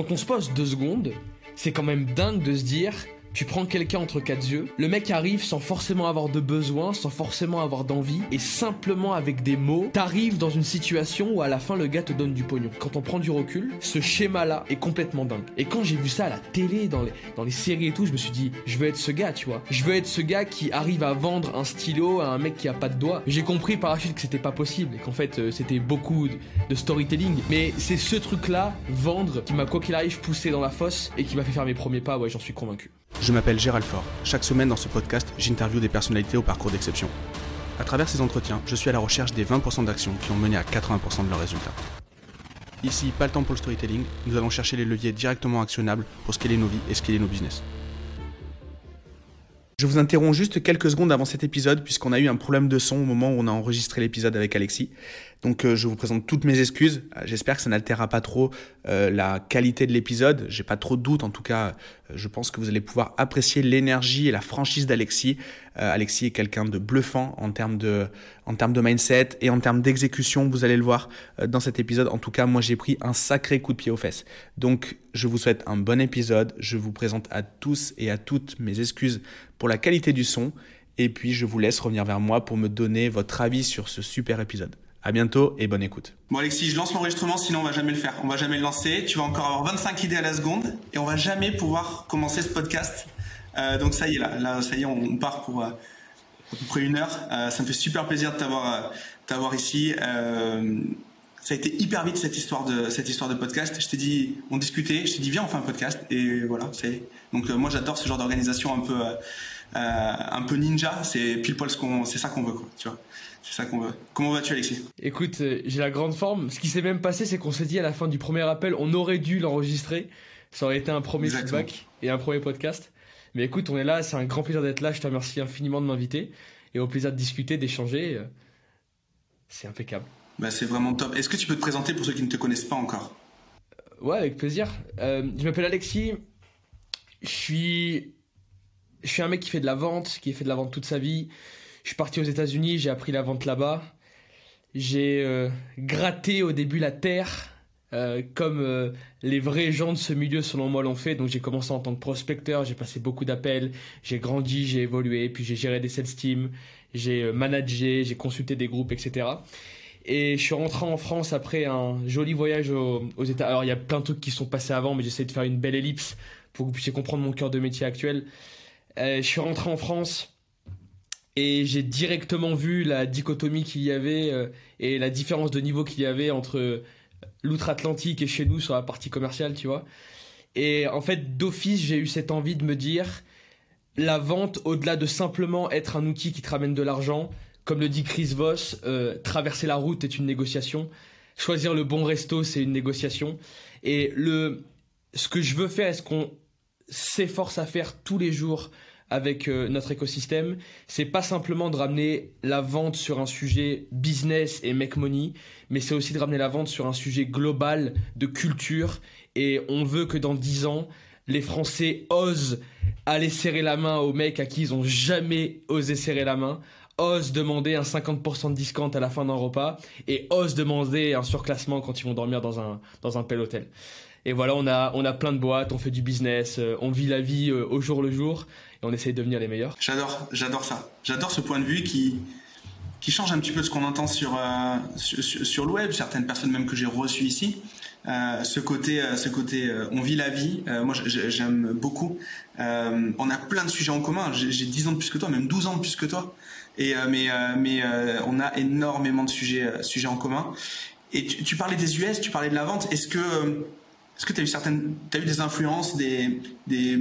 quand on se pose deux secondes, c'est quand même dingue de se dire tu prends quelqu'un entre quatre yeux, le mec arrive sans forcément avoir de besoin, sans forcément avoir d'envie, et simplement avec des mots, t'arrives dans une situation où à la fin le gars te donne du pognon. Quand on prend du recul, ce schéma-là est complètement dingue. Et quand j'ai vu ça à la télé, dans les, dans les séries et tout, je me suis dit, je veux être ce gars, tu vois. Je veux être ce gars qui arrive à vendre un stylo à un mec qui a pas de doigts. J'ai compris par la suite que c'était pas possible, et qu'en fait euh, c'était beaucoup de storytelling. Mais c'est ce truc-là, vendre, qui m'a quoi qu'il arrive poussé dans la fosse, et qui m'a fait faire mes premiers pas, ouais, j'en suis convaincu. Je m'appelle Gérald Fort. Chaque semaine dans ce podcast, j'interviewe des personnalités au parcours d'exception. À travers ces entretiens, je suis à la recherche des 20% d'actions qui ont mené à 80% de leurs résultats. Ici, pas le temps pour le storytelling, nous allons chercher les leviers directement actionnables pour scaler nos vies et scaler nos business. Je vous interromps juste quelques secondes avant cet épisode puisqu'on a eu un problème de son au moment où on a enregistré l'épisode avec Alexis. Donc euh, je vous présente toutes mes excuses. Euh, j'espère que ça n'altérera pas trop euh, la qualité de l'épisode. J'ai pas trop de doutes. En tout cas, je pense que vous allez pouvoir apprécier l'énergie et la franchise d'Alexis. Alexis est quelqu'un de bluffant en termes de, en termes de mindset et en termes d'exécution. Vous allez le voir dans cet épisode. En tout cas, moi j'ai pris un sacré coup de pied aux fesses. Donc je vous souhaite un bon épisode. Je vous présente à tous et à toutes mes excuses pour la qualité du son. Et puis je vous laisse revenir vers moi pour me donner votre avis sur ce super épisode. À bientôt et bonne écoute. Bon Alexis, je lance l'enregistrement sinon on va jamais le faire. On va jamais le lancer. Tu vas encore avoir 25 idées à la seconde et on va jamais pouvoir commencer ce podcast. Euh, donc ça y est là, là ça y est, on part pour euh, à peu près une heure. Euh, ça me fait super plaisir de t'avoir t'avoir ici. ça a été hyper vite cette histoire de cette histoire de podcast. Je t'ai dit, on discutait, je t'ai dit viens on fait un podcast et voilà. C'est donc moi j'adore ce genre d'organisation un peu un peu ninja. C'est pile poil ce qu'on, c'est ça qu'on veut quoi. Tu vois. C'est ça qu'on veut. Comment vas-tu, Alexis? Écoute, euh, j'ai la grande forme. Ce qui s'est même passé, c'est qu'on s'est dit à la fin du premier appel, on aurait dû l'enregistrer. Ça aurait été un premier feedback et un premier podcast. Mais écoute, on est là, c'est un grand plaisir d'être là. Je te remercie infiniment de m'inviter et au plaisir de discuter, d'échanger. Euh, c'est impeccable. Bah, c'est vraiment top. Est-ce que tu peux te présenter pour ceux qui ne te connaissent pas encore? Euh, Ouais, avec plaisir. je m'appelle Alexis. Je suis, je suis un mec qui fait de la vente, qui a fait de la vente toute sa vie. Je suis parti aux États-Unis, j'ai appris la vente là-bas. J'ai euh, gratté au début la terre, euh, comme euh, les vrais gens de ce milieu, selon moi, l'ont fait. Donc j'ai commencé en tant que prospecteur, j'ai passé beaucoup d'appels, j'ai grandi, j'ai évolué, puis j'ai géré des sales teams, j'ai managé, j'ai consulté des groupes, etc. Et je suis rentré en France après un joli voyage aux, aux États. Alors il y a plein de trucs qui sont passés avant, mais j'essaie de faire une belle ellipse pour que vous puissiez comprendre mon cœur de métier actuel. je suis rentré en France et j'ai directement vu la dichotomie qu'il y avait euh, et la différence de niveau qu'il y avait entre l'outre-Atlantique et chez nous sur la partie commerciale, tu vois. Et en fait, d'office, j'ai eu cette envie de me dire, la vente, au-delà de simplement être un outil qui te ramène de l'argent, comme le dit Chris Voss, euh, traverser la route est une négociation. Choisir le bon resto, c'est une négociation. Et le, ce que je veux faire, est ce qu'on s'efforce à faire tous les jours avec euh, notre écosystème, c'est pas simplement de ramener la vente sur un sujet business et make money, mais c'est aussi de ramener la vente sur un sujet global de culture. Et on veut que dans 10 ans, les Français osent aller serrer la main aux mecs à qui ils ont jamais osé serrer la main, osent demander un 50% de discount à la fin d'un repas et osent demander un surclassement quand ils vont dormir dans un, dans un bel hôtel. Et voilà, on a, on a plein de boîtes, on fait du business, euh, on vit la vie euh, au jour le jour et on essaye de devenir les meilleurs. J'adore, j'adore ça. J'adore ce point de vue qui, qui change un petit peu ce qu'on entend sur, euh, sur, le web, certaines personnes même que j'ai reçues ici. ce côté, ce côté, on vit la vie. moi, j'aime beaucoup. on a plein de sujets en commun. J'ai 10 ans de plus que toi, même 12 ans de plus que toi. Et mais, mais on a énormément de sujets, sujets en commun. Et tu, parlais des US, tu parlais de la vente. Est-ce que que tu as eu eu des influences, des, des,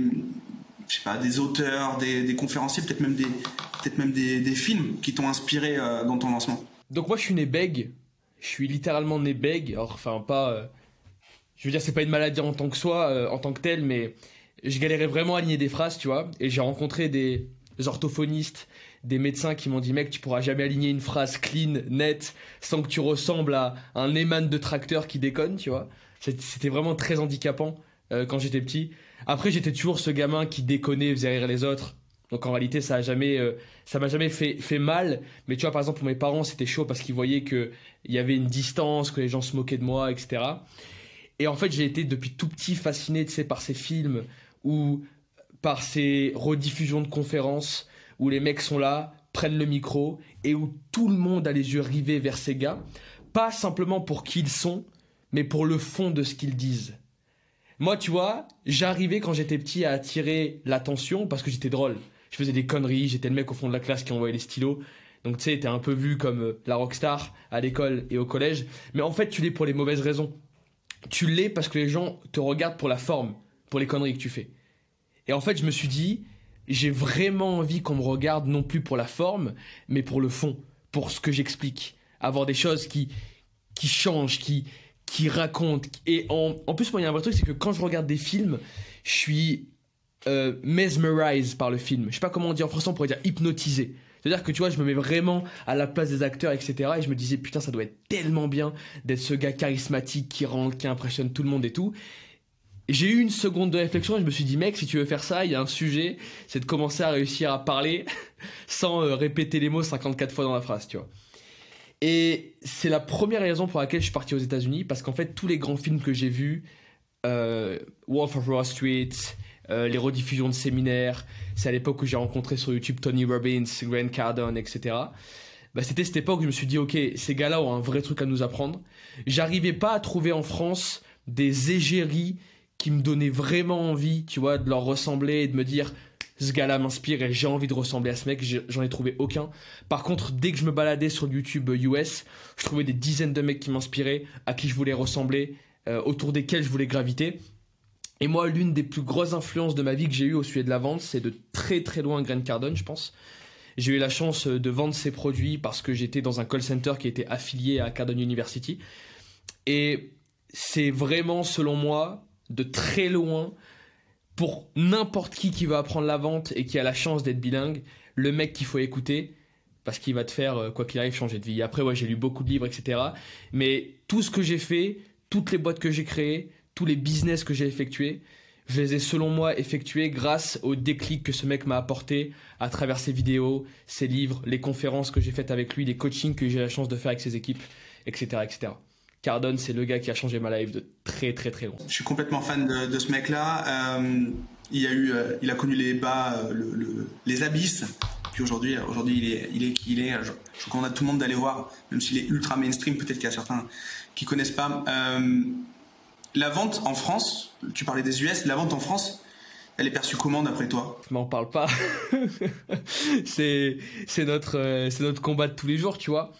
je sais pas, des auteurs, des, conférenciers, peut-être même des, peut-être même des, films qui t'ont inspiré euh, dans ton lancement Donc moi, je suis né bègue. Je suis littéralement né bègue. enfin, pas. Euh, je veux dire, c'est pas une maladie en tant que soi, euh, en tant que telle, mais je galérais vraiment à aligner des phrases, tu vois. Et j'ai rencontré des, orthophonistes, des médecins qui m'ont dit mec tu pourras jamais aligner une phrase clean, nette, sans que tu ressembles à un éman de tracteur qui déconne, tu vois. C'était vraiment très handicapant quand j'étais petit. Après, j'étais toujours ce gamin qui déconnait, faisait rire les autres. Donc en réalité, ça a jamais, euh, ça m'a jamais fait, fait mal. Mais tu vois, par exemple, pour mes parents, c'était chaud parce qu'ils voyaient que il y avait une distance, que les gens se moquaient de moi, etc. Et en fait, j'ai été depuis tout petit fasciné, par ces films ou par ces rediffusions de conférences où les mecs sont là, prennent le micro et où tout le monde a les yeux rivés vers ces gars, pas simplement pour qui ils sont, mais pour le fond de ce qu'ils disent. Moi, tu vois, j'arrivais quand j'étais petit à attirer l'attention parce que j'étais drôle. Je faisais des conneries, j'étais le mec au fond de la classe qui envoyait les stylos. Donc tu sais, t'es un peu vu comme euh, la rockstar à l'école et au collège. Mais en fait, tu l'es pour les mauvaises raisons. Tu l'es parce que les gens te regardent pour la forme, pour les conneries que tu fais. Et en fait, je me suis dit, j'ai vraiment envie qu'on me regarde non plus pour la forme, mais pour le fond, pour ce que j'explique. Avoir des choses qui, qui changent, qui, qui racontent. Et en, en plus, moi, il y a un vrai truc, c'est que quand je regarde des films, je suis euh, mesmerized par le film. Je sais pas comment on dit en français, on pourrait dire hypnotisé. C'est-à-dire que tu vois, je me mets vraiment à la place des acteurs, etc. Et je me disais, putain, ça doit être tellement bien d'être ce gars charismatique qui rentre, qui impressionne tout le monde et tout. J'ai eu une seconde de réflexion et je me suis dit, mec, si tu veux faire ça, il y a un sujet, c'est de commencer à réussir à parler sans euh, répéter les mots 54 fois dans la phrase, tu vois. Et c'est la première raison pour laquelle je suis parti aux États-Unis, parce qu'en fait, tous les grands films que j'ai vus, euh, Wolf of Wall Street, euh, les rediffusions de séminaires. C'est à l'époque où j'ai rencontré sur YouTube Tony Robbins, Grant Cardone, etc. Bah, c'était cette époque où je me suis dit, ok, ces gars-là ont un vrai truc à nous apprendre. J'arrivais pas à trouver en France des égéries qui me donnaient vraiment envie, tu vois, de leur ressembler et de me dire, ce gars-là m'inspire et j'ai envie de ressembler à ce mec. J'en ai trouvé aucun. Par contre, dès que je me baladais sur YouTube US, je trouvais des dizaines de mecs qui m'inspiraient, à qui je voulais ressembler, euh, autour desquels je voulais graviter. Et moi, l'une des plus grosses influences de ma vie que j'ai eues au sujet de la vente, c'est de très très loin Grant Cardone, je pense. J'ai eu la chance euh, de vendre ses produits parce que j'étais dans un call center qui était affilié à Cardone University. Et c'est vraiment, selon moi, de très loin, pour n'importe qui qui veut apprendre la vente et qui a la chance d'être bilingue, le mec qu'il faut écouter parce qu'il va te faire, euh, quoi qu'il arrive, changer de vie. Après, ouais, j'ai lu beaucoup de livres, etc. Mais tout ce que j'ai fait, toutes les boîtes que j'ai créées, tous les business que j'ai effectués, je les ai selon moi effectués grâce au déclic que ce mec m'a apporté à travers ses vidéos, ses livres, les conférences que j'ai faites avec lui, les coachings que j'ai la chance de faire avec ses équipes, etc. etc. Cardone, c'est le gars qui a changé ma life de très très très loin. Je suis complètement fan de, ce mec-là. Euh, il, a eu, euh, il a connu les bas, euh, les abysses. Puis aujourd'hui, aujourd'hui, il est, il est qui il est. Je, je recommande à tout le monde d'aller voir, même s'il est ultra mainstream. Peut-être qu'il y a certains qui connaissent pas la vente en France, tu parlais des US, la vente en France, elle est perçue comment d'après toi? Je m'en parle pas. c'est c'est notre euh, c'est notre combat de tous les jours, tu vois.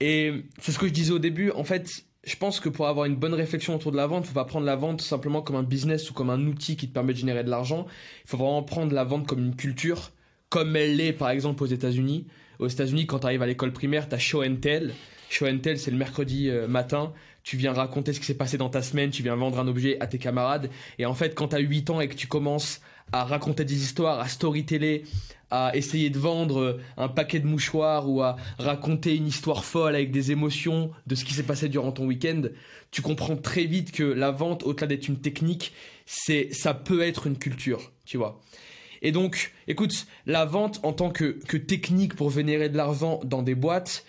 Et c'est ce que je disais au début. En fait, je pense que pour avoir une bonne réflexion autour de la vente, faut pas prendre la vente simplement comme un business ou comme un outil qui te permet de générer de l'argent. Il faut vraiment prendre la vente comme une culture, comme elle l'est par exemple aux États-Unis. Aux États-Unis, quand tu arrives à l'école primaire, tu as show and tell. Show and tell, c'est le mercredi euh, matin tu viens raconter ce qui s'est passé dans ta semaine, tu viens vendre un objet à tes camarades. Et en fait, quand tu as 8 ans et que tu commences à raconter des histoires, à storyteller, à essayer de vendre un paquet de mouchoirs ou à raconter une histoire folle avec des émotions de ce qui s'est passé durant ton week-end, tu comprends très vite que la vente, au-delà d'être une technique, c'est, ça peut être une culture, tu vois. Et donc, écoute, la vente en tant que, que technique pour vénérer de l'argent dans des boîtes,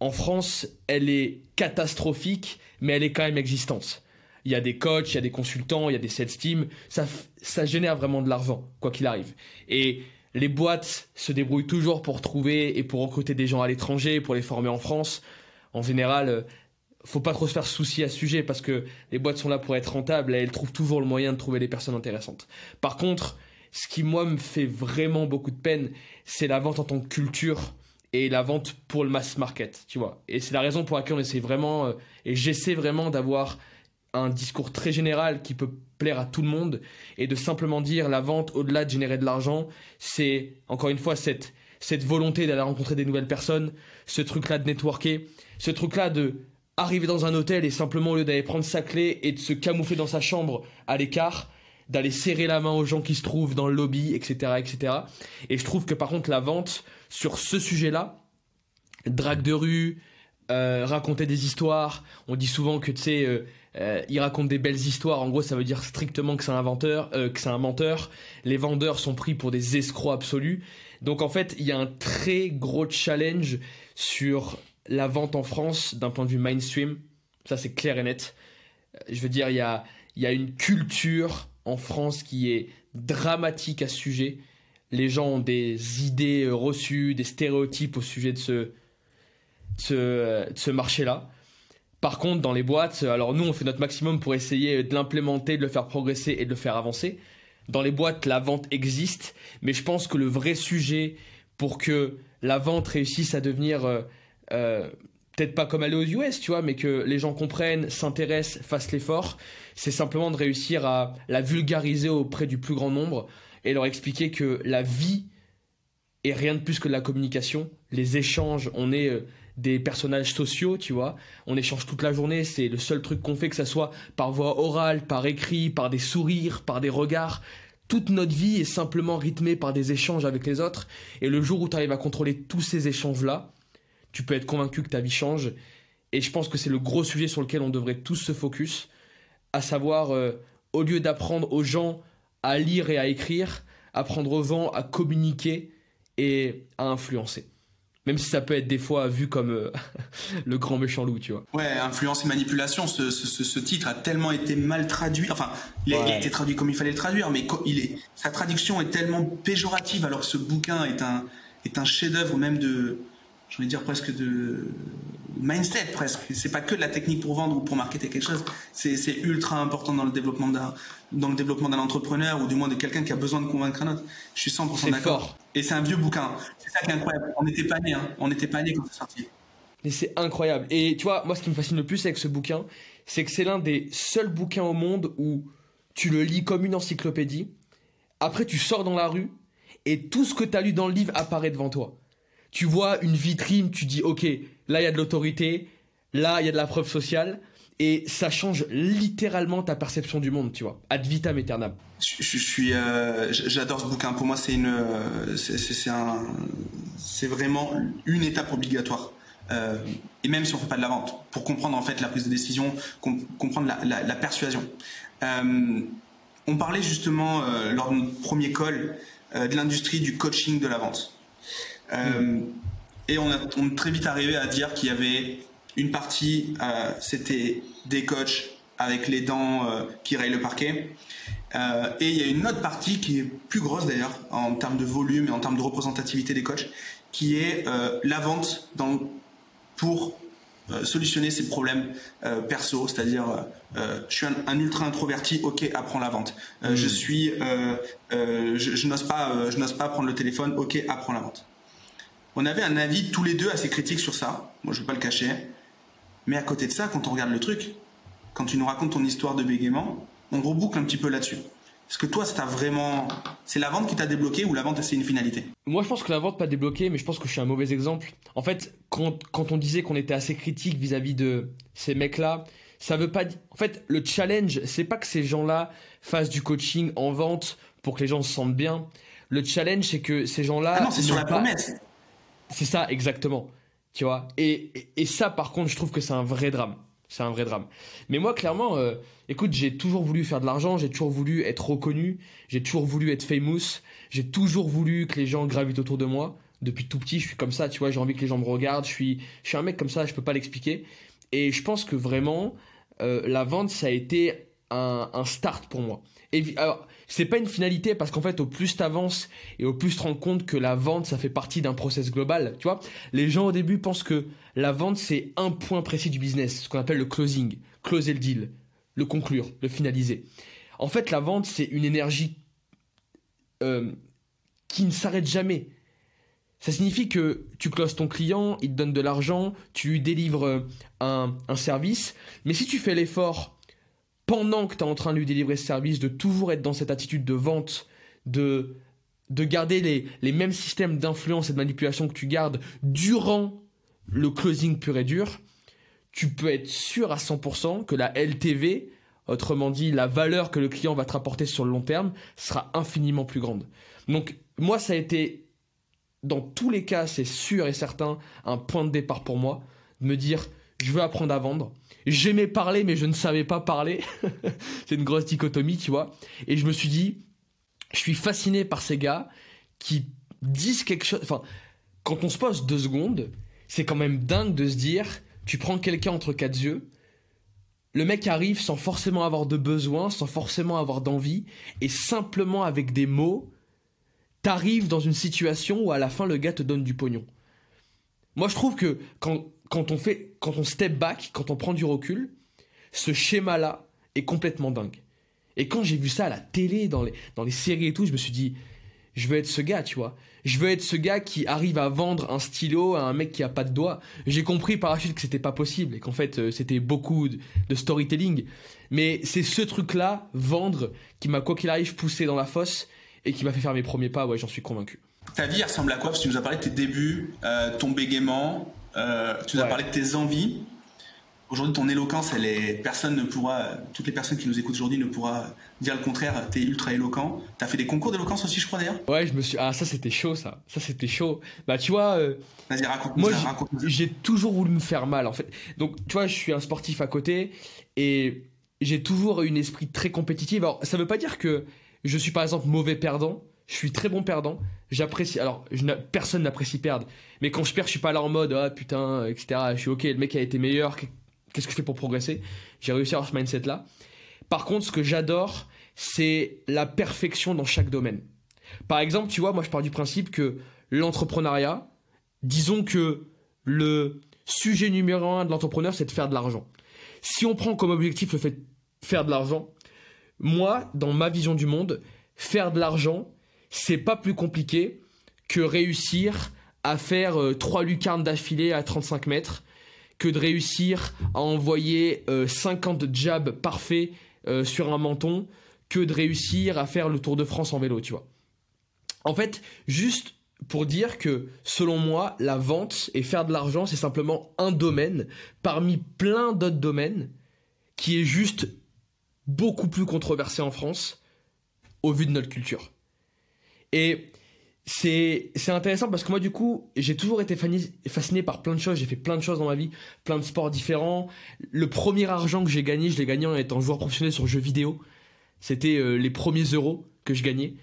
en France, elle est catastrophique mais elle est quand même existante. Il y a des coachs, il y a des consultants, il y a des sales teams, ça, ça génère vraiment de l'argent, quoi qu'il arrive. Et les boîtes se débrouillent toujours pour trouver et pour recruter des gens à l'étranger, pour les former en France. En général, euh, faut pas trop se faire souci à ce sujet parce que les boîtes sont là pour être rentables et elles trouvent toujours le moyen de trouver des personnes intéressantes. Par contre, ce qui moi me fait vraiment beaucoup de peine, c'est la vente en tant que culture et la vente pour le mass market, tu vois. Et c'est la raison pour laquelle on essaie vraiment, euh, et j'essaie vraiment d'avoir un discours très général qui peut plaire à tout le monde et de simplement dire la vente au-delà de générer de l'argent, c'est encore une fois cette, cette volonté d'aller rencontrer des nouvelles personnes, ce truc-là de networker, ce truc-là de arriver dans un hôtel et simplement au lieu d'aller prendre sa clé et de se camoufler dans sa chambre à l'écart, d'aller serrer la main aux gens qui se trouvent dans le lobby, etc., etc. Et je trouve que par contre la vente sur ce sujet-là, drague de rue, euh, raconter des histoires, on dit souvent que tu sais, euh, euh, il raconte des belles histoires. En gros, ça veut dire strictement que c'est un inventeur, que c'est un menteur. Les vendeurs sont pris pour des escrocs absolus. Donc en fait, il y a un très gros challenge sur la vente en France d'un point de vue mainstream. Ça, c'est clair et net. Je veux dire, il y a, une culture en France qui est dramatique à ce sujet. Les gens ont des idées reçues, des stéréotypes au sujet de ce marché-là. Par contre, dans les boîtes, alors nous, on fait notre maximum pour essayer de l'implémenter, de le faire progresser et de le faire avancer. Dans les boîtes, la vente existe, mais je pense que le vrai sujet pour que la vente réussisse à devenir, euh, euh, peut-être pas comme aller aux US, tu vois, mais que les gens comprennent, s'intéressent, fassent l'effort, c'est simplement de réussir à la vulgariser auprès du plus grand nombre et leur expliquer que la vie est rien de plus que de la communication, les échanges, on est... Euh, des personnages sociaux, tu vois. On échange toute la journée, c'est le seul truc qu'on fait, que ça soit par voie orale, par écrit, par des sourires, par des regards. Toute notre vie est simplement rythmée par des échanges avec les autres. Et le jour où tu arrives à contrôler tous ces échanges-là, tu peux être convaincu que ta vie change. Et je pense que c'est le gros sujet sur lequel on devrait tous se focus, à savoir, euh, au lieu d'apprendre aux gens à lire et à écrire, apprendre aux gens à communiquer et à influencer. Même si ça peut être des fois vu comme euh, le grand méchant loup, tu vois. Ouais, influence et manipulation, ce, ce, ce, titre a tellement été mal traduit. Enfin, il a, été traduit comme il fallait le traduire, mais il est, sa traduction est tellement péjorative alors que ce bouquin est un, est un chef-d'œuvre même de, j'ai envie dire presque de mindset presque. C'est pas que de la technique pour vendre ou pour marketer quelque chose. C'est, c'est ultra important dans le développement d'un dans le développement d'un entrepreneur ou du moins de quelqu'un qui a besoin de convaincre un autre. Je suis 100% d'accord. Et c'est un vieux bouquin. C'est ça qui est incroyable. On n'était pas nés, hein. On n'était pas nés quand c'est sorti. Mais c'est incroyable. Et tu vois, moi, ce qui me fascine le plus avec ce bouquin, c'est que c'est l'un des seuls bouquins au monde où tu le lis comme une encyclopédie. Après, tu sors dans la rue et tout ce que tu as lu dans le livre apparaît devant toi tu vois une vitrine, tu dis ok, là il y a de l'autorité, là il y a de la preuve sociale, et ça change littéralement ta perception du monde, tu vois, ad vitam aeternam. Je, suis, euh, j'adore ce bouquin. Pour moi, c'est une, c'est un, c'est vraiment une étape obligatoire. Euh, et même si on fait pas de la vente, pour comprendre en fait la prise de décision, comprendre la, persuasion. Euh, on parlait justement lors de notre premier call de l'industrie du coaching de la vente. Euh, et on, a, est très vite arrivé à dire qu'il y avait une partie, euh, c'était des coachs avec les dents euh, qui rayent le parquet. et il y a une autre partie qui est plus grosse d'ailleurs en termes de volume et en termes de représentativité des coachs, qui est la vente dans, pour solutionner ces problèmes perso, c'est-à-dire je suis un, ultra introverti, ok, apprends la vente. Je hmm. suis, je, je n'ose pas, je n'ose pas prendre le téléphone, ok, apprends la vente. On avait un avis tous les deux assez critique sur ça. Moi, je ne vais pas le cacher. Mais à côté de ça, quand on regarde le truc, quand tu nous racontes ton histoire de bégaiement, on reboucle un petit peu là-dessus. Est-ce que toi, c'est vraiment, c'est la vente qui t'a débloqué ou la vente c'est une finalité? Moi, je pense que la vente pas débloqué, mais je pense que je suis un mauvais exemple. En fait, quand, on disait qu'on était assez critique vis-à-vis de ces mecs-là, ça veut pas. En fait, le challenge, c'est pas que ces gens-là fassent du coaching en vente pour que les gens se sentent bien. Le challenge, c'est que ces gens-là. Ah non, c'est sur la promesse. C'est ça, exactement. Tu vois et, et, ça, par contre, je trouve que c'est un vrai drame. C'est un vrai drame. Mais moi, clairement, euh, écoute, j'ai toujours voulu faire de l'argent, j'ai toujours voulu être reconnu, j'ai toujours voulu être famous, j'ai toujours voulu que les gens gravitent autour de moi. Depuis tout petit, je suis comme ça, tu vois, j'ai envie que les gens me regardent, je suis, je suis un mec comme ça, je peux pas l'expliquer. Et je pense que vraiment, euh, la vente, ça a été un, un start pour moi. Et, alors, c'est pas une finalité parce qu'en fait, au plus t'avances et au plus tu te rends compte que la vente, ça fait partie d'un process global. Tu vois, les gens au début pensent que la vente, c'est un point précis du business, ce qu'on appelle le closing, closer le deal, le conclure, le finaliser. En fait, la vente, c'est une énergie euh, qui ne s'arrête jamais. Ça signifie que tu closes ton client, il te donne de l'argent, tu lui délivres un, un service, mais si tu fais l'effort pendant que tu es en train de lui délivrer ce service, de toujours être dans cette attitude de vente, de, de garder les, les mêmes systèmes d'influence et de manipulation que tu gardes durant le closing pur et dur, tu peux être sûr à 100% que la LTV, autrement dit la valeur que le client va te rapporter sur le long terme, sera infiniment plus grande. Donc moi, ça a été, dans tous les cas, c'est sûr et certain, un point de départ pour moi, de me dire, je veux apprendre à vendre, J'aimais parler, mais je ne savais pas parler. c'est une grosse dichotomie, tu vois. Et je me suis dit, je suis fasciné par ces gars qui disent quelque chose. Enfin, quand on se pose deux secondes, c'est quand même dingue de se dire, tu prends quelqu'un entre quatre yeux, le mec arrive sans forcément avoir de besoin, sans forcément avoir d'envie, et simplement avec des mots, t'arrives dans une situation où à la fin le gars te donne du pognon. Moi je trouve que quand, quand on fait, quand on step back, quand on prend du recul, ce schéma-là est complètement dingue. Et quand j'ai vu ça à la télé, dans les, dans les séries et tout, je me suis dit, je veux être ce gars, tu vois. Je veux être ce gars qui arrive à vendre un stylo à un mec qui a pas de doigts. J'ai compris par la suite que c'était pas possible et qu'en fait euh, c'était beaucoup de storytelling. Mais c'est ce truc-là, vendre, qui m'a quoi qu'il arrive poussé dans la fosse et qui m'a fait faire mes premiers pas. Ouais, j'en suis convaincu. Ta vie ressemble à quoi? Parce que tu nous as parlé de tes débuts, euh, ton bégaiement, euh, tu nous as parlé de tes envies. Aujourd'hui, ton éloquence, elle est, personne ne pourra, toutes les personnes qui nous écoutent aujourd'hui ne pourra dire le contraire. T'es ultra éloquent. T'as fait des concours d'éloquence aussi, je crois d'ailleurs? Ouais, je me suis, ah, ça c'était chaud, ça. Ça c'était chaud. Bah, tu vois. Euh, Vas-y, raconte Moi, j'ai toujours voulu me faire mal, en fait. Donc, tu vois, je suis un sportif à côté et j'ai toujours eu un esprit très compétitif. Alors, ça veut pas dire que je suis par exemple mauvais perdant. Je suis très bon perdant. J'apprécie. Alors, personne n'apprécie perdre. Mais quand je perds, je suis pas là en mode ah putain, etc. Je suis ok. Le mec a été meilleur qu'est-ce que je fais pour progresser? J'ai réussi à avoir ce mindset-là. Par contre, ce que j'adore, c'est la perfection dans chaque domaine. Par exemple, tu vois, moi je pars du principe que l'entrepreneuriat, disons que le sujet numéro un de l'entrepreneur, c'est de faire de l'argent. Si on prend comme objectif le fait de faire de l'argent, moi, dans ma vision du monde, faire de l'argent, c'est pas plus compliqué que réussir à faire euh, trois lucarnes d'affilée à 35 mètres que de réussir à envoyer 50 euh, jabs parfaits euh, sur un menton que de réussir à faire le Tour de France en vélo, tu vois. En fait, juste pour dire que selon moi, la vente et faire de l'argent, c'est simplement un domaine parmi plein d'autres domaines qui est juste beaucoup plus controversé en France au vu de notre culture. Et c'est intéressant parce que moi du coup j'ai toujours été fasciné par plein de choses. J'ai fait plein de choses dans ma vie plein de sports différents. Le premier argent que j'ai gagné je l'ai gagné en étant joueur professionnel sur jeux vidéo. C'était euh, les premiers euros que je gagnais.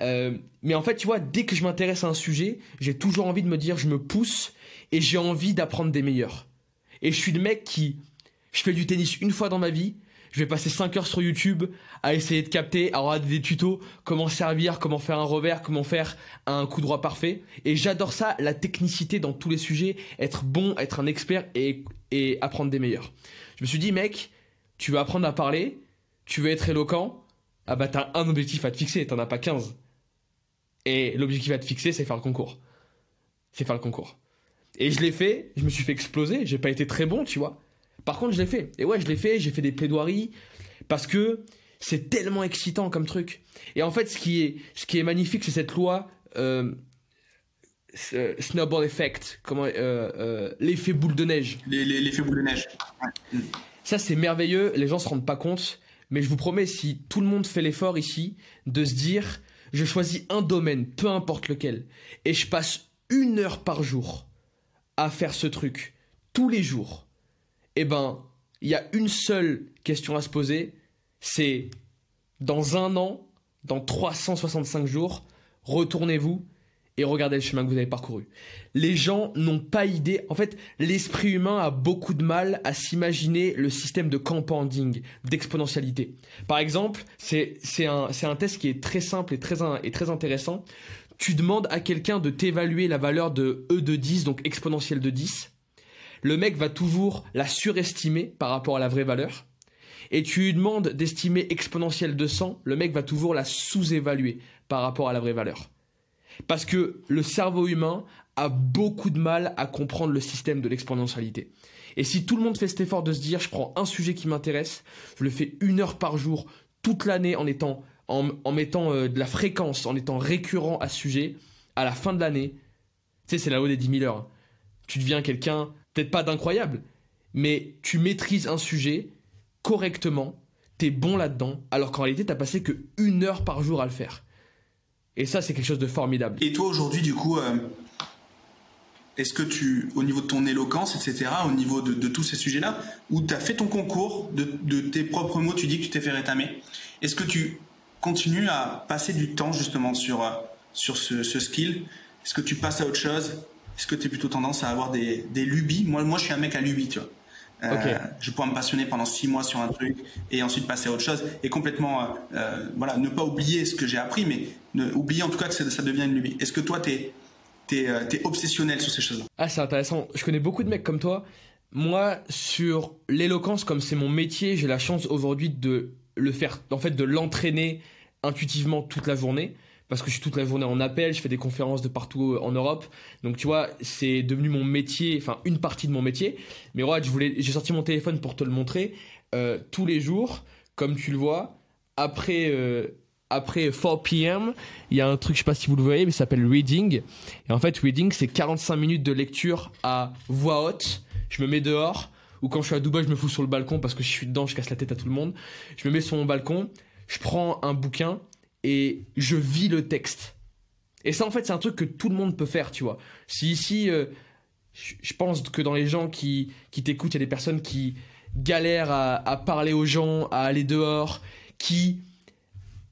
Euh, mais en fait tu vois dès que je m'intéresse à un sujet j'ai toujours envie de me dire je me pousse et j'ai envie d'apprendre des meilleurs. Et je suis le mec qui je fais du tennis une fois dans ma vie je vais passer 5 heures sur YouTube à essayer de capter, à regarder des tutos, comment servir, comment faire un revers, comment faire un coup droit parfait. Et j'adore ça, la technicité dans tous les sujets, être bon, être un expert et, apprendre des meilleurs. Je me suis dit, mec, tu veux apprendre à parler, tu veux être éloquent, ah bah t'as un objectif à te fixer, t'en as pas 15. Et l'objectif à te fixer, c'est faire le concours. C'est faire le concours. Et je l'ai fait, je me suis fait exploser, j'ai pas été très bon, tu vois. Par contre, je l'ai fait. Et ouais, je l'ai fait, j'ai fait des plaidoiries parce que c'est tellement excitant comme truc. Et en fait, ce qui est, ce qui est magnifique, c'est cette loi euh, snowball effect, comment, euh, euh, l'effet boule de neige. L'effet boule de neige. Ça, c'est merveilleux. Les gens se rendent pas compte, mais je vous promets, si tout le monde fait l'effort ici de se dire, je choisis un domaine, peu importe lequel, et je passe une heure par jour à faire ce truc tous les jours eh ben, il y a une seule question à se poser, c'est dans un an, dans 365 jours, retournez-vous et regardez le chemin que vous avez parcouru. Les gens n'ont pas idée. En fait, l'esprit humain a beaucoup de mal à s'imaginer le système de compounding, d'exponentialité. Par exemple, c'est un, test qui est très simple et très, et très intéressant. Tu demandes à quelqu'un de t'évaluer la valeur de E de 10, donc exponentielle de 10 le mec va toujours la surestimer par rapport à la vraie valeur. Et tu lui demandes d'estimer exponentielle de 100, le mec va toujours la sous-évaluer par rapport à la vraie valeur. Parce que le cerveau humain a beaucoup de mal à comprendre le système de l'exponentialité. Et si tout le monde fait cet effort de se dire, je prends un sujet qui m'intéresse, je le fais une heure par jour, toute l'année, en étant, en, mettant euh, de la fréquence, en étant récurrent à ce sujet, à la fin de l'année, tu sais, c'est la haut des 10 000 heures. Hein. Tu deviens quelqu'un peut-être pas d'incroyable, mais tu maîtrises un sujet correctement, t'es bon là-dedans, alors qu'en réalité, t'as passé que une heure par jour à le faire. Et ça, c'est quelque chose de formidable. Et toi, aujourd'hui, du coup, euh, est-ce que tu, au niveau de ton éloquence, etc., au niveau de, tous ces sujets-là, où tu as fait ton concours, de, tes propres mots, tu dis que tu t'es fait rétamer, est-ce que tu continues à passer du temps justement sur, euh, sur ce skill? Est-ce que tu passes à autre chose? Est-ce que tu es plutôt tendance à avoir des, lubies? Moi, moi, je suis un mec à lubies, tu vois. Euh, je pourrais me passionner pendant six mois sur un truc et ensuite passer à autre chose et complètement, euh, euh, voilà, ne pas oublier ce que j'ai appris, mais ne, oublier en tout cas que ça devient une lubie. Est-ce que toi, t'es es, es, obsessionnel sur ces choses-là? Ah, c'est intéressant. Je connais beaucoup de mecs comme toi. Moi, sur l'éloquence, comme c'est mon métier, j'ai la chance aujourd'hui de le faire, en fait, de l'entraîner intuitivement toute la journée parce que je suis toute la journée en appel, je fais des conférences de partout euh, en Europe. Donc tu vois, c'est devenu mon métier, enfin une partie de mon métier. Mais ouais, je voulais, j'ai sorti mon téléphone pour te le montrer. Euh, tous les jours, comme tu le vois, après euh, après 4 p.m., il y a un truc, je sais pas si vous le voyez, mais ça s'appelle reading. Et en fait, reading, c'est 45 minutes de lecture à voix haute. Je me mets dehors. Ou quand je suis à Dubaï, je me fous sur le balcon parce que je suis dedans, je casse la tête à tout le monde. Je me mets sur mon balcon, je prends un bouquin et je vis le texte. Et ça, en fait, c'est un truc que tout le monde peut faire, tu vois. Si ici, euh, je pense que dans les gens qui, qui t'écoutent, il y a des personnes qui galèrent à, parler aux gens, à aller dehors, qui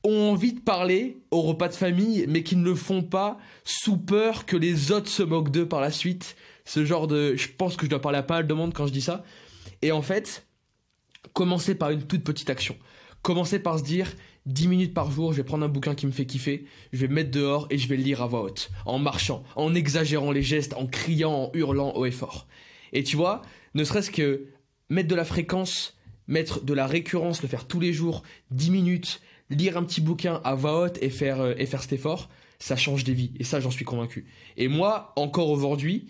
ont envie de parler au repas de famille, mais qui ne le font pas sous peur que les autres se moquent d'eux par la suite. Ce genre de... Je pense que je dois parler à pas mal de monde quand je dis ça. Et en fait, commencer par une toute petite action. Commencer par se dire, 10 minutes par jour, je vais prendre un bouquin qui me fait kiffer, je vais me mettre dehors et je vais le lire à voix haute, en marchant, en exagérant les gestes, en criant, en hurlant haut et fort. Et tu vois, ne serait-ce que mettre de la fréquence, mettre de la récurrence, le faire tous les jours, 10 minutes, lire un petit bouquin à voix haute et faire, euh, et faire cet effort, ça change des vies. Et ça, j'en suis convaincu. Et moi, encore aujourd'hui,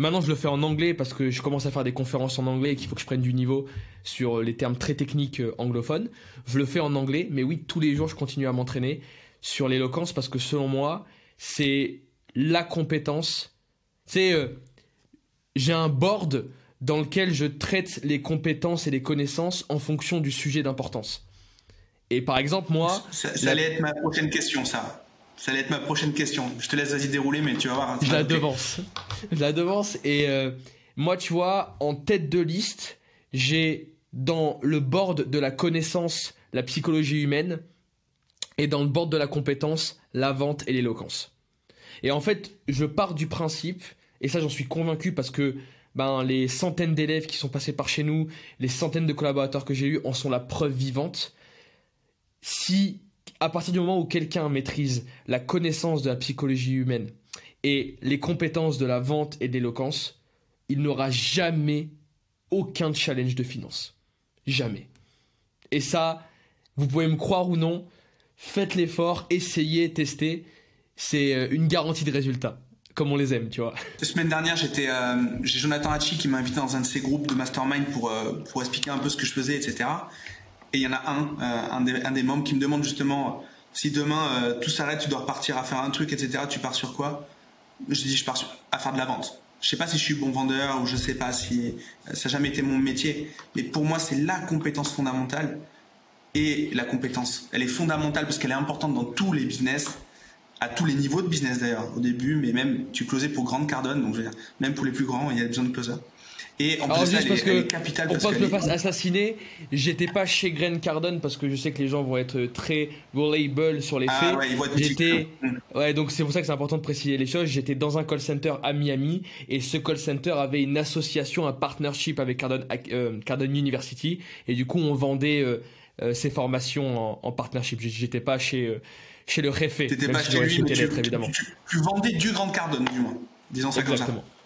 Maintenant, je le fais en anglais parce que je commence à faire des conférences en anglais et qu'il faut que je prenne du niveau sur les termes très techniques euh, anglophones. Je le fais en anglais, mais oui, tous les jours, je continue à m'entraîner sur l'éloquence parce que selon moi, c'est la compétence. C'est euh, j'ai un board dans lequel je traite les compétences et les connaissances en fonction du sujet d'importance. Et par exemple, moi, ça, ça allait être ma prochaine question, ça. Ça allait être ma prochaine question. Je te laisse vas-y dérouler, mais tu vas voir. Je la devance. Je la devance. Et euh, moi, tu vois, en tête de liste, j'ai dans le board de la connaissance la psychologie humaine et dans le board de la compétence la vente et l'éloquence. Et en fait, je pars du principe, et ça j'en suis convaincu parce que ben, les centaines d'élèves qui sont passés par chez nous, les centaines de collaborateurs que j'ai eus en sont la preuve vivante. Si à partir du moment où quelqu'un maîtrise la connaissance de la psychologie humaine et les compétences de la vente et de l'éloquence, il n'aura jamais aucun challenge de finance. Jamais. Et ça, vous pouvez me croire ou non, faites l'effort, essayez, testez. C'est euh, une garantie de résultat comme on les aime, tu vois. La semaine dernière, j'étais, euh, j'ai Jonathan Hachi qui m'a invité dans un de ses groupes de mastermind pour, euh, pour expliquer un peu ce que je faisais, etc. Et il y en a un, euh, un, des, membres qui me demande justement si demain euh, tout s'arrête, tu dois repartir à faire un truc, etc. Tu pars sur quoi? Je dis je pars sur, à faire de la vente. Je sais pas si je suis bon vendeur ou je sais pas si ça n'a jamais été mon métier, mais pour moi c'est la compétence fondamentale. Et la compétence, elle est fondamentale parce qu'elle est importante dans tous les business, à tous les niveaux de business d'ailleurs, au début, mais même tu closais pour Grande Cardone, donc je veux dire, même pour les plus grands, il y a besoin de closer. Et en plus, juste parce que, pour pas que je me fasse assassiner, j'étais pas chez Grant Cardone parce que je sais que les gens vont être très reliable sur les ah faits. Ouais, j'étais, mm. ouais, donc c'est pour ça que c'est important de préciser les choses. J'étais dans un call center à Miami et ce call center avait une association, un partnership avec Cardone, euh, Cardone University et du coup on vendait euh, euh, ces formations en, partnership. J'étais pas chez chez le réfé. T'étais pas chez lui, mais tu, évidemment. Tu, vendais du Grant Cardone du moins. Disons ça Exactement. comme ça.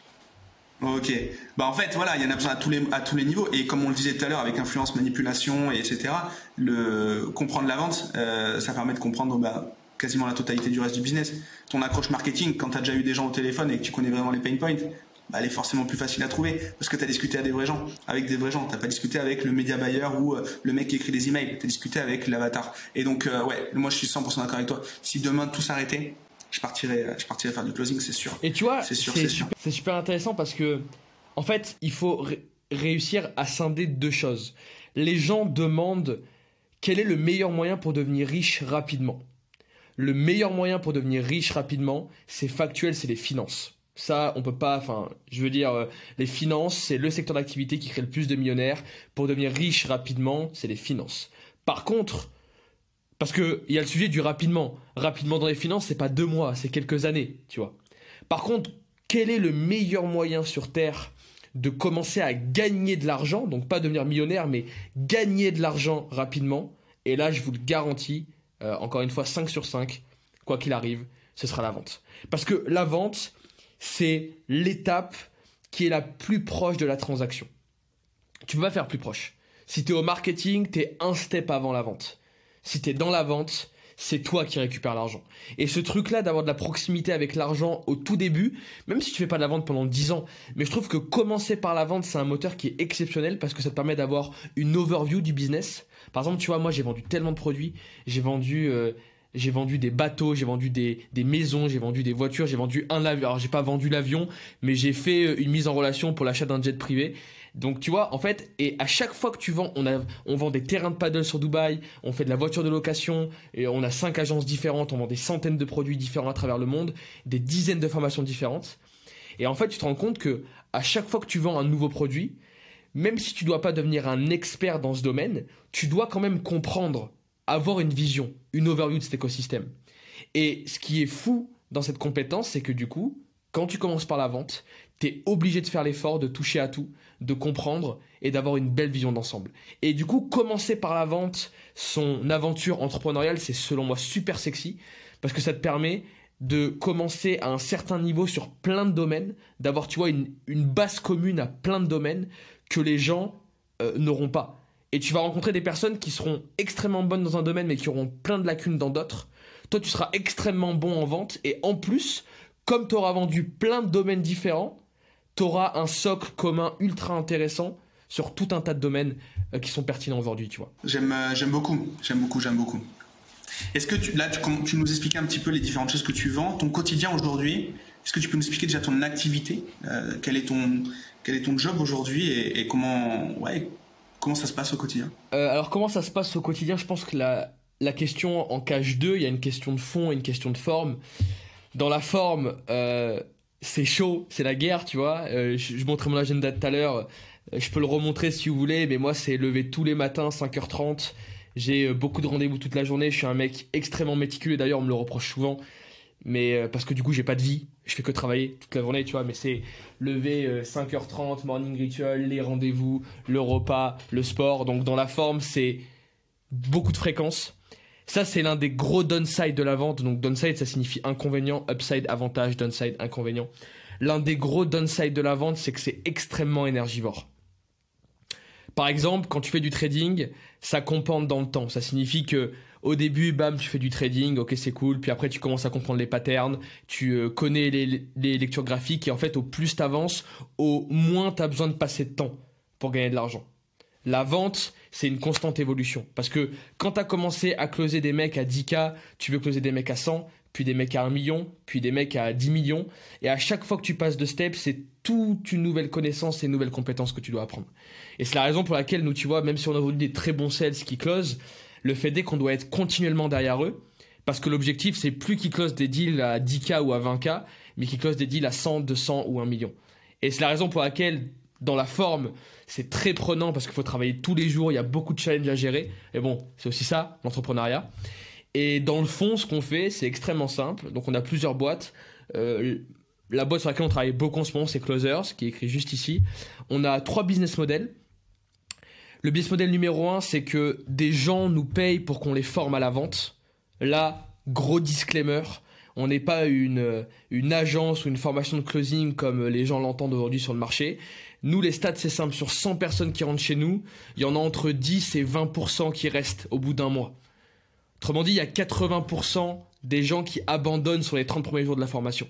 Ok. Bah en fait voilà, il y en a besoin à tous les à tous les niveaux et comme on le disait tout à l'heure avec influence, manipulation et etc. Le comprendre la vente, euh, ça permet de comprendre bah, quasiment la totalité du reste du business. Ton accroche marketing, quand tu as déjà eu des gens au téléphone et que tu connais vraiment les pain points, bah, elle est forcément plus facile à trouver parce que tu as discuté à des vrais gens, avec des vrais gens. T'as pas discuté avec le média buyer ou euh, le mec qui écrit des emails. T'as discuté avec l'avatar. Et donc euh, ouais, moi je suis 100% d'accord avec toi. Si demain tout s'arrêtait, je partirais, je partirais faire du closing, c'est sûr. Et tu vois, c'est sûr, c'est super, super, intéressant parce que, en fait, il faut réussir à scinder deux choses. Les gens demandent quel est le meilleur moyen pour devenir riche rapidement. Le meilleur moyen pour devenir riche rapidement, c'est factuel, c'est les finances. Ça, on peut pas, enfin, je veux dire, euh, les finances, c'est le secteur d'activité qui crée le plus de millionnaires. Pour devenir riche rapidement, c'est les finances. Par contre, parce qu'il y a le sujet du rapidement. Rapidement dans les finances, c'est pas deux mois, c'est quelques années, tu vois. Par contre, quel est le meilleur moyen sur Terre de commencer à gagner de l'argent, donc pas devenir millionnaire, mais gagner de l'argent rapidement? Et là, je vous le garantis, euh, encore une fois, 5 sur 5, quoi qu'il arrive, ce sera la vente. Parce que la vente, c'est l'étape qui est la plus proche de la transaction. Tu peux pas faire plus proche. Si tu es au marketing, tu es un step avant la vente. Si tu es dans la vente, c'est toi qui récupères l'argent. Et ce truc-là d'avoir de la proximité avec l'argent au tout début, même si tu fais pas de la vente pendant 10 ans, mais je trouve que commencer par la vente, c'est un moteur qui est exceptionnel parce que ça te permet d'avoir une overview du business. Par exemple, tu vois, moi j'ai vendu tellement de produits, j'ai vendu euh, j'ai vendu des bateaux, j'ai vendu des, des maisons, j'ai vendu des voitures, j'ai vendu un avion. Alors j'ai pas vendu l'avion, mais j'ai fait euh, une mise en relation pour l'achat d'un jet privé. Donc tu vois, en fait, et à chaque fois que tu vends, on, a, on vend des terrains de paddle sur Dubaï, on fait de la voiture de location, et on a cinq agences différentes, on vend des centaines de produits différents à travers le monde, des dizaines de formations différentes. Et en fait, tu te rends compte que à chaque fois que tu vends un nouveau produit, même si tu dois pas devenir un expert dans ce domaine, tu dois quand même comprendre, avoir une vision, une overview de cet écosystème. Et ce qui est fou dans cette compétence, c'est que du coup, quand tu commences par la vente, tu es obligé de faire l'effort de toucher à tout, de comprendre et d'avoir une belle vision d'ensemble. Et du coup, commencer par la vente, son aventure entrepreneuriale, c'est selon moi super sexy parce que ça te permet de commencer à un certain niveau sur plein de domaines, d'avoir, tu vois, une, base commune à plein de domaines que les gens euh, n'auront pas. Et tu vas rencontrer des personnes qui seront extrêmement bonnes dans un domaine mais qui auront plein de lacunes dans d'autres. Toi, tu seras extrêmement bon en vente et en plus, comme tu auras vendu plein de domaines différents, tu auras un socle commun ultra intéressant sur tout un tas de domaines euh, qui sont pertinents aujourd'hui, tu vois. J'aime, euh, j'aime beaucoup, j'aime beaucoup, j'aime beaucoup. Est-ce que tu, là, tu, nous expliquais un petit peu les différentes choses que tu vends, ton quotidien aujourd'hui? Est-ce que tu peux nous expliquer déjà ton activité euh, quel, est ton, quel est ton job aujourd'hui et, comment, ouais, comment ça se passe au quotidien? Alors, comment ça se passe au quotidien? Je pense que la, question en cache deux. Il y a une question de fond et une question de forme. Dans la forme, c'est chaud, c'est la guerre, tu vois. Euh, je, montrais mon agenda tout à l'heure, euh, je peux le remontrer si vous voulez, mais moi c'est lever tous les matins 5h30. J'ai euh, beaucoup de rendez-vous toute la journée, je suis un mec extrêmement méticuleux, d'ailleurs on me le reproche souvent, mais parce que du coup j'ai pas de vie, je fais que travailler toute la journée, tu vois, mais c'est lever 5h30, morning ritual, les rendez-vous, le repas, le sport, donc dans la forme c'est beaucoup de fréquences. Ça, c'est l'un des gros downside de la vente. Donc, downside, ça signifie inconvénient, upside, avantage, downside, inconvénient. L'un des gros downside de la vente, c'est que c'est extrêmement énergivore. Par exemple, quand tu fais du trading, ça compande dans le temps. Ça signifie que au début, bam, tu fais du trading, ok, c'est cool. Puis après, tu commences à comprendre les patterns, tu euh, connais les, les, lectures graphiques. Et en fait, au plus tu avances, au moins tu as besoin de passer de temps pour gagner de l'argent. La vente, c'est une constante évolution. Parce que quand tu as commencé à closer des mecs à 10K, tu veux closer des mecs à 100, puis des mecs à 1 million, puis des mecs à 10 millions. Et à chaque fois que tu passes de step, c'est toute une nouvelle connaissance et une nouvelle compétence que tu dois apprendre. Et c'est la raison pour laquelle nous, tu vois, même si on a aujourd'hui des très bons sales qui closent, le fait est qu'on doit être continuellement derrière eux. Parce que l'objectif, c'est plus qu'ils closent des deals à 10K ou à 20K, mais qu'ils closent des deals à 100, 200 ou 1 million. Et c'est la raison pour laquelle dans la forme, c'est très prenant parce qu'il faut travailler tous les jours, il y a beaucoup de challenges à gérer. Et bon, c'est aussi ça, l'entrepreneuriat. Et dans le fond, ce qu'on fait, c'est extrêmement simple. Donc on a plusieurs boîtes. Euh, la boîte sur laquelle on travaille beaucoup en ce moment, c'est Closers, qui est écrit juste ici. On a trois business models. Le business model numéro un, c'est que des gens nous payent pour qu'on les forme à la vente. Là, gros disclaimer, on n'est pas une, une agence ou une formation de closing comme les gens l'entendent aujourd'hui sur le marché. Nous, les stats, c'est simple. Sur 100 personnes qui rentrent chez nous, il y en a entre 10 et 20% qui restent au bout d'un mois. Autrement dit, il y a 80% des gens qui abandonnent sur les 30 premiers jours de la formation.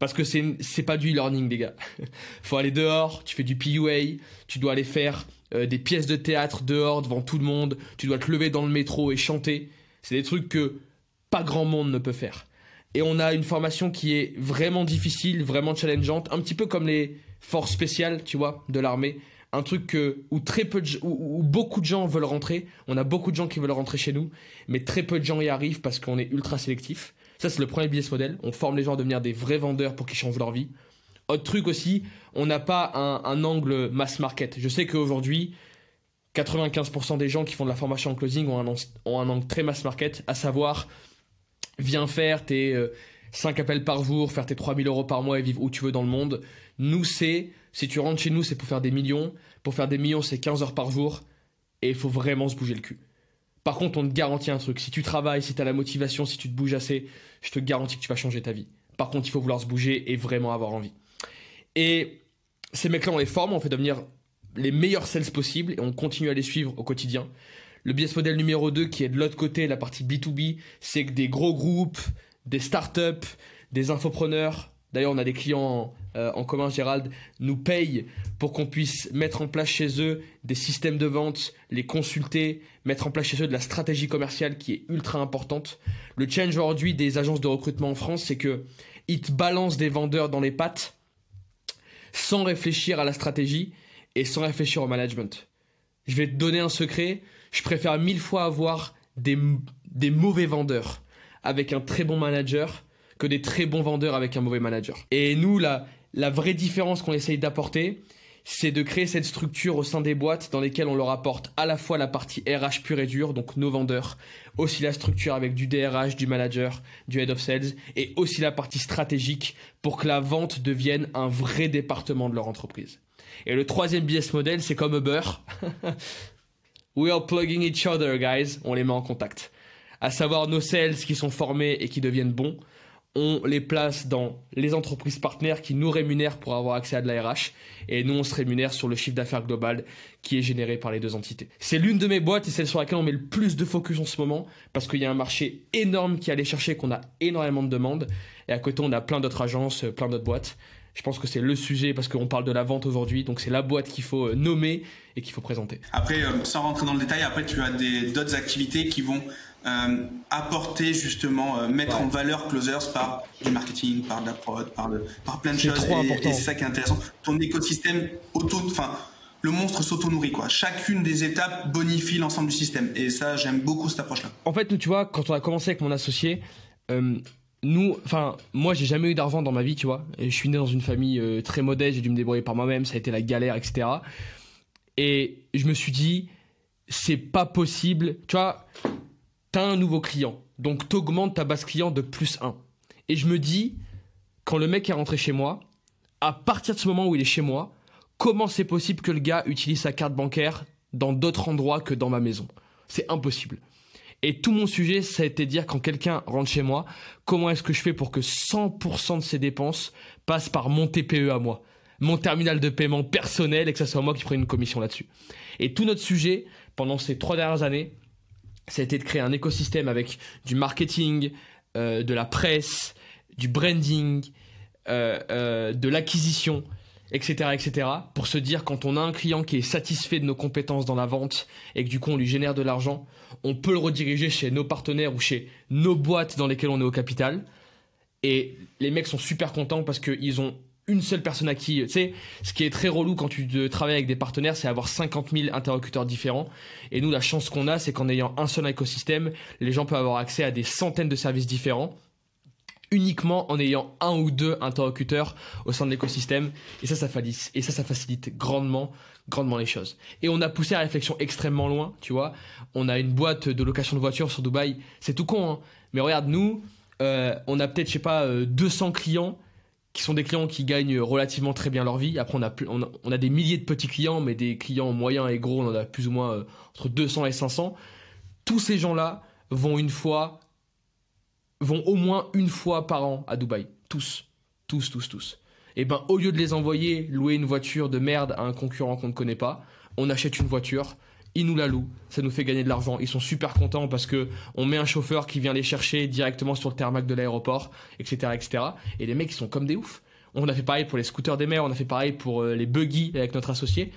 Parce que c'est, pas du e-learning, les gars. Faut aller dehors, tu fais du PUA, tu dois aller faire euh, des pièces de théâtre dehors devant tout le monde, tu dois te lever dans le métro et chanter. C'est des trucs que pas grand monde ne peut faire. Et on a une formation qui est vraiment difficile, vraiment challengeante, un petit peu comme les, force spéciale, tu vois, de l'armée. Un truc que, où très peu de, où, beaucoup de gens veulent rentrer. On a beaucoup de gens qui veulent rentrer chez nous, mais très peu de gens y arrivent parce qu'on est ultra sélectif. Ça, c'est le premier business model. On forme les gens à devenir des vrais vendeurs pour qu'ils changent leur vie. Autre truc aussi, on n'a pas un, angle mass market. Je sais qu'aujourd'hui, 95% des gens qui font de la formation en closing ont un, angle très mass market, à savoir, viens faire tes 5 euh, appels par jour, faire tes 3000 euros par mois et vivre où tu veux dans le monde. Nous, c'est si tu rentres chez nous, c'est pour faire des millions. Pour faire des millions, c'est 15 heures par jour. Et il faut vraiment se bouger le cul. Par contre, on te garantit un truc. Si tu travailles, si tu as la motivation, si tu te bouges assez, je te garantis que tu vas changer ta vie. Par contre, il faut vouloir se bouger et vraiment avoir envie. Et ces mecs-là, on les forme, on fait devenir les meilleurs sales possibles et on continue à les suivre au quotidien. Le business model numéro 2 qui est de l'autre côté, la partie B2B, c'est que des gros groupes, des startups, des infopreneurs, d'ailleurs on a des clients euh, en commun, Gérald, nous payent pour qu'on puisse mettre en place chez eux des systèmes de vente, les consulter, mettre en place chez eux de la stratégie commerciale qui est ultra importante. Le change aujourd'hui des agences de recrutement en France, c'est que ils te balancent des vendeurs dans les pattes sans réfléchir à la stratégie et sans réfléchir au management. Je vais te donner un secret, je préfère mille fois avoir des, des mauvais vendeurs avec un très bon manager que des très bons vendeurs avec un mauvais manager. Et nous, la, la vraie différence qu'on essaye d'apporter, c'est de créer cette structure au sein des boîtes dans lesquelles on leur apporte à la fois la partie RH pure et dure, donc nos vendeurs, aussi la structure avec du DRH, du manager, du head of sales, et aussi la partie stratégique pour que la vente devienne un vrai département de leur entreprise. Et le troisième business model, c'est comme Uber. We are plugging each other, guys. On les met en contact. À savoir nos sales qui sont formés et qui deviennent bons. On les place dans les entreprises partenaires qui nous rémunèrent pour avoir accès à de la RH. Et nous, on se rémunère sur le chiffre d'affaires global qui est généré par les deux entités. C'est l'une de mes boîtes et celle sur laquelle on met le plus de focus en ce moment parce qu'il y a un marché énorme qui allait chercher, qu'on a énormément de demandes. Et à côté, on a plein d'autres agences, plein d'autres boîtes. Je pense que c'est le sujet parce qu'on parle de la vente aujourd'hui, donc c'est la boîte qu'il faut euh, nommer et qu'il faut présenter. Après, euh, sans rentrer dans le détail, après tu as d'autres activités qui vont euh, apporter justement, mettre en valeur Closers par du marketing, par de la prod, par, le, par plein de choses. et, et c'est ça qui est intéressant. Ton écosystème auto, enfin, le monstre s'auto-nourrit quoi. Chacune des étapes bonifie l'ensemble du système. Et ça, j'aime beaucoup cette approche-là. En fait, tu vois, quand on a commencé avec mon associé, nous, enfin, moi, j'ai jamais eu d'argent dans ma vie, tu vois. Et je suis né dans une famille euh, très modeste, j'ai dû me débrouiller par moi-même, ça a été la galère, etc. Et je me suis dit, c'est pas possible. Tu vois, t'as un nouveau client, donc t'augmentes ta base client de plus 1. Et je me dis, quand le mec est rentré chez moi, à partir de ce moment où il est chez moi, comment c'est possible que le gars utilise sa carte bancaire dans d'autres endroits que dans ma maison? C'est impossible. Et tout mon sujet, ça a été dire quand quelqu'un rentre chez moi, comment est-ce que je fais pour que 100% de ses dépenses passent par mon TPE à moi, mon terminal de paiement personnel et que ça soit moi qui prenne une commission là-dessus. Et tout notre sujet, pendant ces trois dernières années, ça a été de créer un écosystème avec du marketing, euh, de la presse, du branding, euh, euh, de l'acquisition, etc., etc., pour se dire quand on a un client qui est satisfait de nos compétences dans la vente et que du coup on lui génère de l'argent, on peut le rediriger chez nos partenaires ou chez nos boîtes dans lesquelles on est au capital. Et les mecs sont super contents parce qu'ils ont une seule personne à qui, tu sais, ce qui est très relou quand tu travailles avec des partenaires, c'est avoir 50 000 interlocuteurs différents. Et nous, la chance qu'on a, c'est qu'en ayant un seul écosystème, les gens peuvent avoir accès à des centaines de services différents uniquement en ayant un ou deux interlocuteurs au sein de l'écosystème. Et ça, ça facilite, et ça, ça facilite grandement, grandement les choses. Et on a poussé la réflexion extrêmement loin, tu vois. On a une boîte de location de voitures sur Dubaï. C'est tout con, hein. Mais regarde, nous, euh, on a peut-être, je sais pas, 200 euh, clients qui sont des clients qui gagnent relativement très bien leur vie. Après, on a, on a, des milliers de petits clients, mais des clients moyens et gros, on en a plus ou moins euh, entre 200 et 500. Tous ces gens-là vont une fois vont au moins une fois par an à Dubaï. Tous. Tous, tous, tous. Et eh ben, au lieu de les envoyer louer une voiture de merde à un concurrent qu'on ne connaît pas, on achète une voiture, ils nous la louent, ça nous fait gagner de l'argent. Ils sont super contents parce que on met un chauffeur qui vient les chercher directement sur le tarmac de l'aéroport, etc., etc. Et les mecs, ils sont comme des oufs. On a fait pareil pour les scooters des mers, on a fait pareil pour euh, les buggy avec notre associé.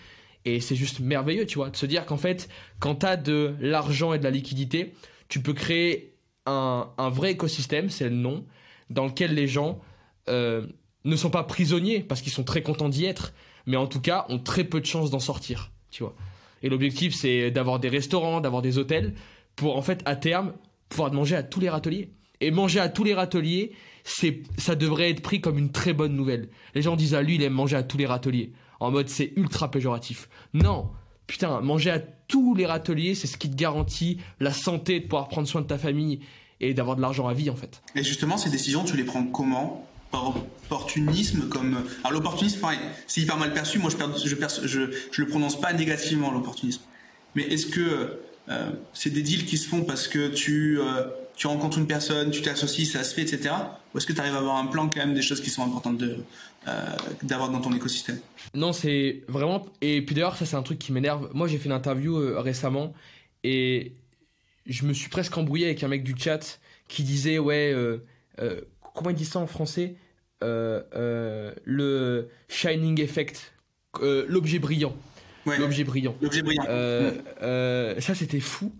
Et c'est juste merveilleux, tu vois, de se dire qu'en fait, quand tu as de l'argent et de la liquidité, tu peux créer un, vrai écosystème, c'est le nom, dans lequel les gens euh, ne sont pas prisonniers parce qu'ils sont très contents d'y être, mais en tout cas ont très peu de chances d'en sortir, tu vois. Et l'objectif, c'est d'avoir des restaurants, d'avoir des hôtels, pour en fait, à terme, pouvoir manger à tous les râteliers. Et manger à tous les râteliers, ça devrait être pris comme une très bonne nouvelle. Les gens disent, à ah, lui, il aime manger à tous les râteliers. En mode, c'est ultra péjoratif. Non, putain, manger à tous les râteliers, c'est ce qui te garantit la santé de pouvoir prendre soin de ta famille et d'avoir de l'argent à vie en fait. Et justement, ces décisions, tu les prends comment par opportunisme comme alors l'opportunisme pareil c'est hyper mal perçu moi je je, je, je le prononce pas négativement l'opportunisme. Mais est-ce que euh, c'est des deals qui se font parce que tu euh, tu rencontres une personne tu t'associes ça se fait etc ou est-ce que tu arrives à avoir un plan quand même des choses qui sont importantes de euh, d'avoir dans ton écosystème? Non c'est vraiment et puis d'ailleurs ça c'est un truc qui m'énerve. Moi j'ai fait une interview récemment et je me suis presque embrouillé avec un mec du chat qui disait ouais comment il dit ça en français euh, euh, le shining effect, euh, l'objet brillant. L'objet brillant. L'objet brillant. ça, c'était fou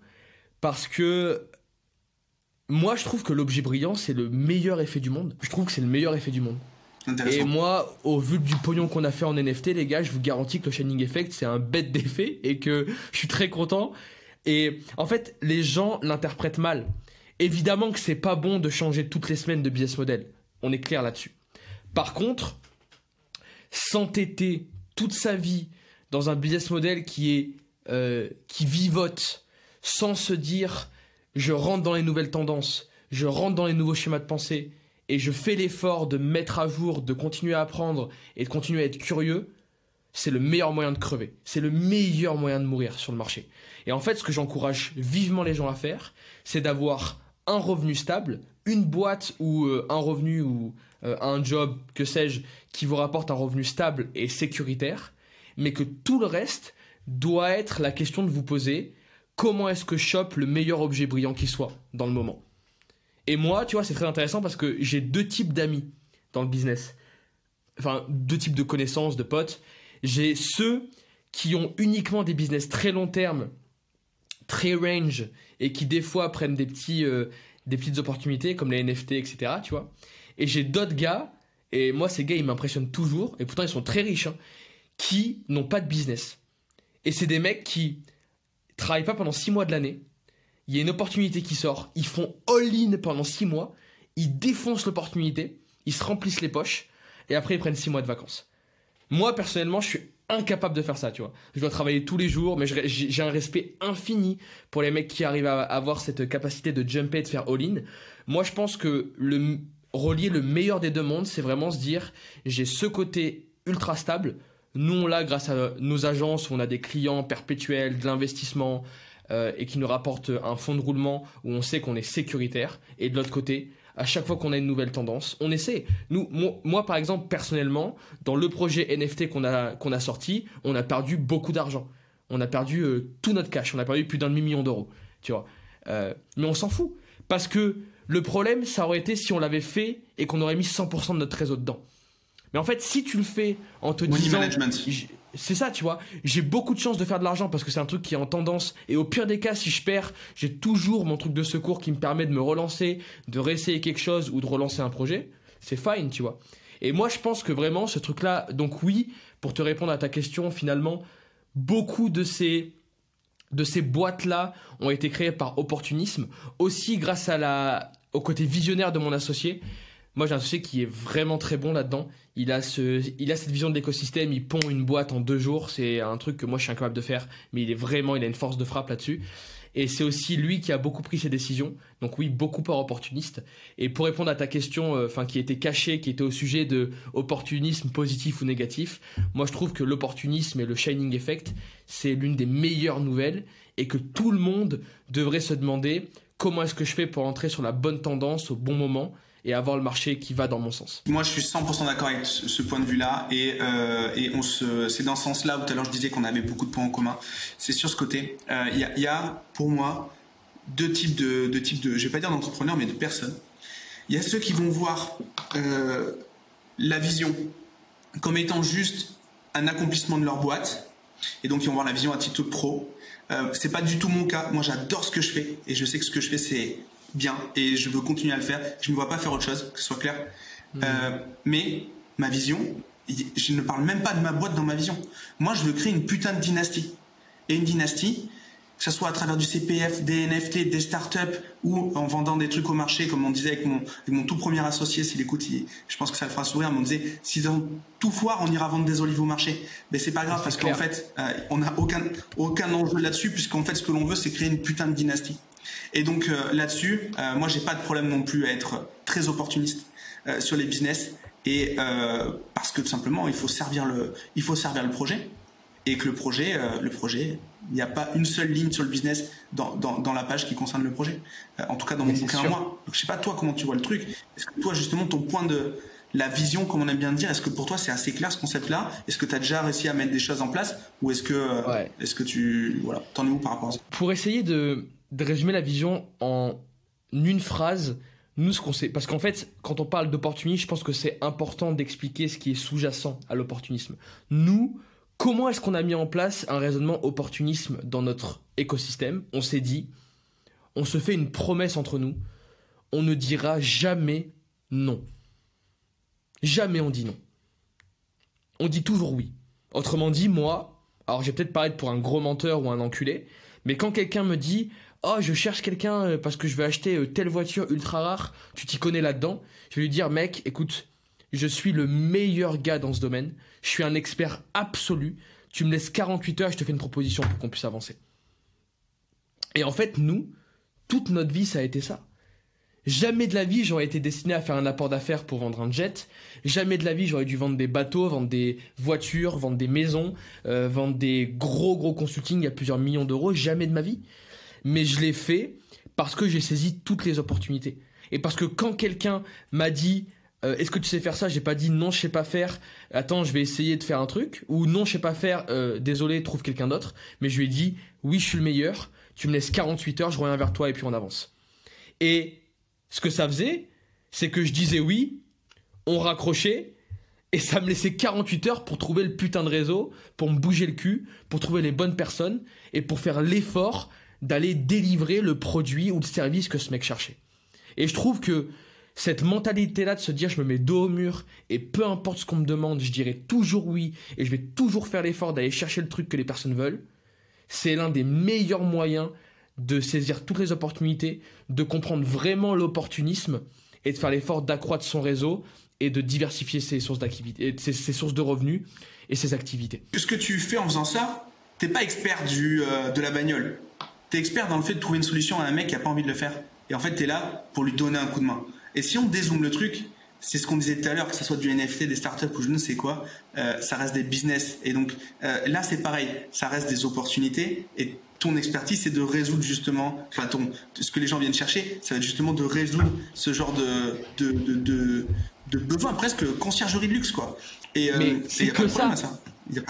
parce que moi, je trouve que l'objet brillant, c'est le meilleur effet du monde. Je trouve que c'est le meilleur effet du monde. Et moi, au vu du pognon qu'on a fait en NFT, les gars, je vous garantis que le Shining Effect, c'est un bête d'effet et que je suis très content. Et en fait, les gens l'interprètent mal. Évidemment que c'est pas bon de changer toutes les semaines de business model. On est clair là-dessus. Par contre, s'entêter toute sa vie dans un business model qui est euh, qui vivote sans se dire je rentre dans les nouvelles tendances, je rentre dans les nouveaux schémas de pensée et je fais l'effort de mettre à jour, de continuer à apprendre et de continuer à être curieux, c'est le meilleur moyen de crever. C'est le meilleur moyen de mourir sur le marché. Et en fait, ce que j'encourage vivement les gens à faire, c'est d'avoir un revenu stable, une boîte ou euh, un revenu ou euh, un job, que sais-je, qui vous rapporte un revenu stable et sécuritaire, mais que tout le reste doit être la question de vous poser comment est-ce que je chope le meilleur objet brillant qui soit dans le moment? Et moi, tu vois, c'est très intéressant parce que j'ai deux types d'amis dans le business. Enfin, deux types de connaissances, de potes. J'ai ceux qui ont uniquement des business très long terme, très range, et qui des fois prennent des, petits, euh, des petites opportunités comme les NFT, etc. Tu vois. Et j'ai d'autres gars, et moi ces gars ils m'impressionnent toujours, et pourtant ils sont très riches, hein, qui n'ont pas de business. Et c'est des mecs qui travaillent pas pendant 6 mois de l'année, il y a une opportunité qui sort, ils font all-in pendant 6 mois, ils défoncent l'opportunité, ils se remplissent les poches, et après ils prennent 6 mois de vacances. Moi personnellement je suis incapable de faire ça, tu vois. Je dois travailler tous les jours, mais j'ai un respect infini pour les mecs qui arrivent à avoir cette capacité de jumper et de faire all-in. Moi, je pense que le, relier le meilleur des deux mondes, c'est vraiment se dire j'ai ce côté ultra stable. Nous, on l'a grâce à nos agences on a des clients perpétuels, de l'investissement euh, et qui nous rapportent un fonds de roulement où on sait qu'on est sécuritaire. Et de l'autre côté, à chaque fois qu'on a une nouvelle tendance, on essaie. Nous, moi, par exemple, personnellement, dans le projet NFT qu'on a, a sorti, on a perdu beaucoup d'argent. On a perdu euh, tout notre cash. On a perdu plus d'un demi-million d'euros. Tu vois. Euh, mais on s'en fout. Parce que le problème, ça aurait été si on l'avait fait et qu'on aurait mis 100% de notre réseau dedans. Mais en fait, si tu le fais en te disant, c'est ça, tu vois. J'ai beaucoup de chance de faire de l'argent parce que c'est un truc qui est en tendance. Et au pire des cas, si je perds, j'ai toujours mon truc de secours qui me permet de me relancer, de réessayer quelque chose ou de relancer un projet. C'est fine, tu vois. Et moi, je pense que vraiment, ce truc-là, donc oui, pour te répondre à ta question, finalement, beaucoup de ces de ces boîtes-là ont été créées par opportunisme, aussi grâce à la, au côté visionnaire de mon associé. Moi, j'ai un associé qui est vraiment très bon là-dedans. Il a ce, il a cette vision de l'écosystème. Il pond une boîte en deux jours. C'est un truc que moi, je suis incapable de faire. Mais il est vraiment, il a une force de frappe là-dessus. Et c'est aussi lui qui a beaucoup pris ses décisions. Donc oui, beaucoup par opportuniste. Et pour répondre à ta question, euh, enfin qui était cachée, qui était au sujet de opportunisme positif ou négatif, moi je trouve que l'opportunisme et le shining effect, c'est l'une des meilleures nouvelles et que tout le monde devrait se demander comment est-ce que je fais pour entrer sur la bonne tendance au bon moment et avoir le marché qui va dans mon sens. Moi, je suis 100% d'accord avec ce, point de vue-là, et, euh, et on se, c'est dans ce sens-là où tout à l'heure je disais qu'on avait beaucoup de points en commun. C'est sur ce côté. Euh, il y, a, pour moi, deux types de, deux types de, je vais pas dire d'entrepreneurs, mais de personnes. Il y a ceux qui vont voir euh, la vision comme étant juste un accomplissement de leur boîte, et donc ils vont voir la vision à titre pro. Euh, c'est pas du tout mon cas. Moi, j'adore ce que je fais, et je sais que ce que je fais, c'est bien et je veux continuer à le faire. Je ne vois pas faire autre chose, que ce soit clair. Mmh. Euh, mais ma vision, je ne parle même pas de ma boîte dans ma vision. Moi, je veux créer une putain de dynastie. Et une dynastie, que ce soit à travers du CPF, des NFT, des startups ou en vendant des trucs au marché, comme on disait avec mon, mon tout premier associé, s'il écoute, je pense que ça le fera sourire, mais on disait, si dans tout foire, on ira vendre des olives au marché. Mais c'est pas grave parce qu'en fait, euh, on n'a aucun, aucun enjeu là-dessus puisqu'en fait, ce que l'on veut, c'est créer une putain de dynastie. Et donc euh, là-dessus, euh, moi j'ai pas de problème non plus à être très opportuniste euh, sur les business Et parce que tout simplement, il faut servir le, il faut servir le projet. Et que le projet, euh, le projet, il n'y a pas une seule ligne sur le business dans, dans, dans la page qui concerne le projet. Euh, en tout cas, dans mon bouquin à moi. Donc, je sais pas toi comment tu vois le truc. Est-ce que toi, justement, ton point de la vision, comme on aime bien dire, est-ce que pour toi c'est assez clair ce concept-là? Est-ce que tu as déjà réussi à mettre des choses en place? Ou est-ce que, euh, est-ce que tu. Voilà, t'en es où par rapport à ça? Pour essayer de, de résumer la vision en une phrase, nous, ce qu'on sait, parce qu'en fait, quand on parle d'opportunisme, je pense que c'est important d'expliquer ce qui est sous-jacent à l'opportunisme. Nous, comment est-ce qu'on a mis en place un raisonnement opportunisme dans notre écosystème? On s'est dit, on se fait une promesse entre nous, on ne dira jamais non. Jamais on dit non. On dit toujours oui. Autrement dit, moi, alors je vais peut-être paraître pour un gros menteur ou un enculé, mais quand quelqu'un me dit oh je cherche quelqu'un euh, parce que je vais acheter euh, telle voiture ultra rare, tu t'y connais là-dedans, je vais lui dire mec, écoute, je suis le meilleur gars dans ce domaine, je suis un expert absolu, tu me laisses 48 heures, je te fais une proposition pour qu'on puisse avancer. Et en fait, nous, toute notre vie, ça a été ça. Jamais de la vie, j'aurais été destiné à faire un apport d'affaires pour vendre un jet. Jamais de la vie, j'aurais dû vendre des bateaux, vendre des voitures, vendre des maisons, euh, vendre des gros gros consulting à plusieurs millions d'euros. Jamais de ma vie mais je l'ai fait parce que j'ai saisi toutes les opportunités. Et parce que quand quelqu'un m'a dit euh, est-ce que tu sais faire ça? J'ai pas dit non, je sais pas faire. Attends, je vais essayer de faire un truc. Ou non, je sais pas faire. Euh, désolé, trouve quelqu'un d'autre. Mais je lui ai dit oui, je suis le meilleur. Tu me laisses 48 heures, je reviens vers toi et puis on avance. Et ce que ça faisait, c'est que je disais oui, on raccrochait et ça me laissait 48 heures pour trouver le putain de réseau, pour me bouger le cul, pour trouver les bonnes personnes et pour faire l'effort d'aller délivrer le produit ou le service que ce mec cherchait. Et je trouve que cette mentalité-là de se dire je me mets dos au mur et peu importe ce qu'on me demande, je dirai toujours oui et je vais toujours faire l'effort d'aller chercher le truc que les personnes veulent, c'est l'un des meilleurs moyens de saisir toutes les opportunités, de comprendre vraiment l'opportunisme et de faire l'effort d'accroître son réseau et de diversifier ses sources ses, sources de revenus et ses activités. Ce que tu fais en faisant ça, t'es pas expert du, euh, de la bagnole? T'es expert dans le fait de trouver une solution à un mec qui a pas envie de le faire. Et en fait, tu es là pour lui donner un coup de main. Et si on dézoome le truc, c'est ce qu'on disait tout à l'heure, que ce soit du NFT, des startups ou je ne sais quoi, euh, ça reste des business. Et donc euh, là, c'est pareil, ça reste des opportunités. Et ton expertise, c'est de résoudre justement, enfin, ton, ce que les gens viennent chercher, ça va être justement de résoudre ce genre de, de, de, de, de besoin, presque conciergerie de luxe, quoi. Et, euh, Mais c'est que ça. ça.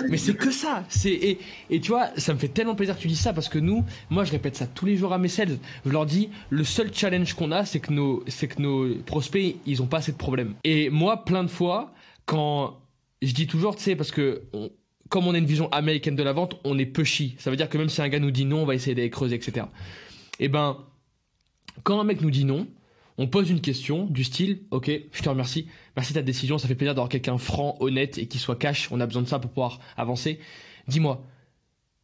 Mais c'est que ça. C'est et, et, tu vois, ça me fait tellement plaisir que tu dis ça parce que nous, moi, je répète ça tous les jours à mes sales. Je leur dis, le seul challenge qu'on a, c'est que nos, c'est que nos prospects, ils ont pas assez de problèmes. Et moi, plein de fois, quand je dis toujours, tu sais, parce que comme on a une vision américaine de la vente, on est pushy. Ça veut dire que même si un gars nous dit non, on va essayer d'aller creuser, etc. Et eh ben, quand un mec nous dit non, on pose une question du style, ok, je te remercie, merci de ta décision, ça fait plaisir d'avoir quelqu'un franc, honnête et qui soit cash, on a besoin de ça pour pouvoir avancer. Dis-moi,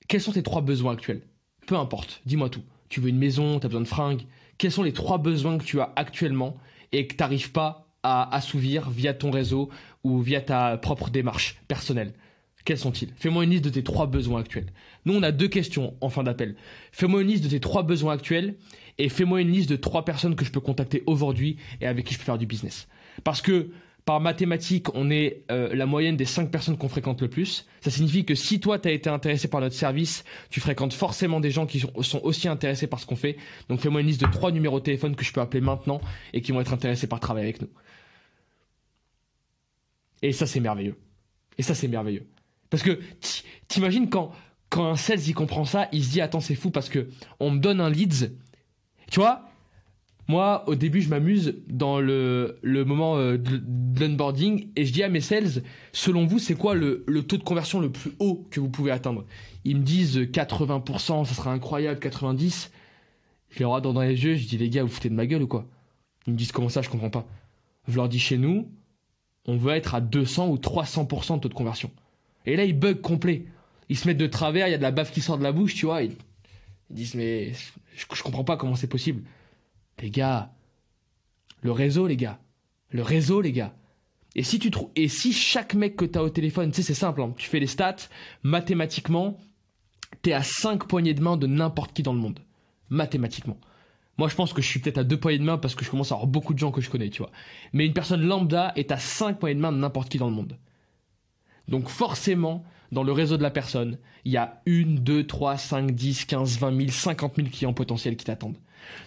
quels sont tes trois besoins actuels? Peu importe, dis-moi tout. Tu veux une maison, tu as besoin de fringues, quels sont les trois besoins que tu as actuellement et que tu n'arrives pas à assouvir via ton réseau ou via ta propre démarche personnelle? Quels sont-ils? Fais-moi une liste de tes trois besoins actuels. Nous, on a deux questions en fin d'appel. Fais-moi une liste de tes trois besoins actuels et fais-moi une liste de trois personnes que je peux contacter aujourd'hui et avec qui je peux faire du business. Parce que par mathématiques, on est euh, la moyenne des cinq personnes qu'on fréquente le plus. Ça signifie que si toi, tu as été intéressé par notre service, tu fréquentes forcément des gens qui sont, aussi intéressés par ce qu'on fait. Donc fais-moi une liste de trois numéros de téléphone que je peux appeler maintenant et qui vont être intéressés par travailler avec nous. Et ça, c'est merveilleux. Et ça, c'est merveilleux. Parce que t'imagines quand, quand un sales y comprend ça, il se dit attends c'est fou parce que on me donne un leads. Tu vois, moi au début je m'amuse dans le, le moment euh, de, l'onboarding et je dis à mes sales, selon vous c'est quoi le, le, taux de conversion le plus haut que vous pouvez atteindre? Ils me disent 80%, ça sera incroyable, 90%. Je leur regarde dans les yeux, je dis les gars vous foutez de ma gueule ou quoi? Ils me disent comment ça je comprends pas. Je leur dis chez nous, on veut être à 200 ou 300% de taux de conversion. Et là, ils bug complet. Ils se mettent de travers, il y a de la bave qui sort de la bouche, tu vois. Ils, disent, mais je, comprends pas comment c'est possible. Les gars, le réseau, les gars. Le réseau, les gars. Et si tu et si chaque mec que tu as au téléphone, tu sais, c'est simple, hein. tu fais les stats, mathématiquement, tu es à 5 poignées de main de n'importe qui dans le monde. Mathématiquement. Moi, je pense que je suis peut-être à deux poignées de main parce que je commence à avoir beaucoup de gens que je connais, tu vois. Mais une personne lambda est à cinq poignées de main de n'importe qui dans le monde. Donc forcément, dans le réseau de la personne, il y a une, deux, trois, cinq, dix, quinze, vingt mille, cinquante mille clients potentiels qui t'attendent.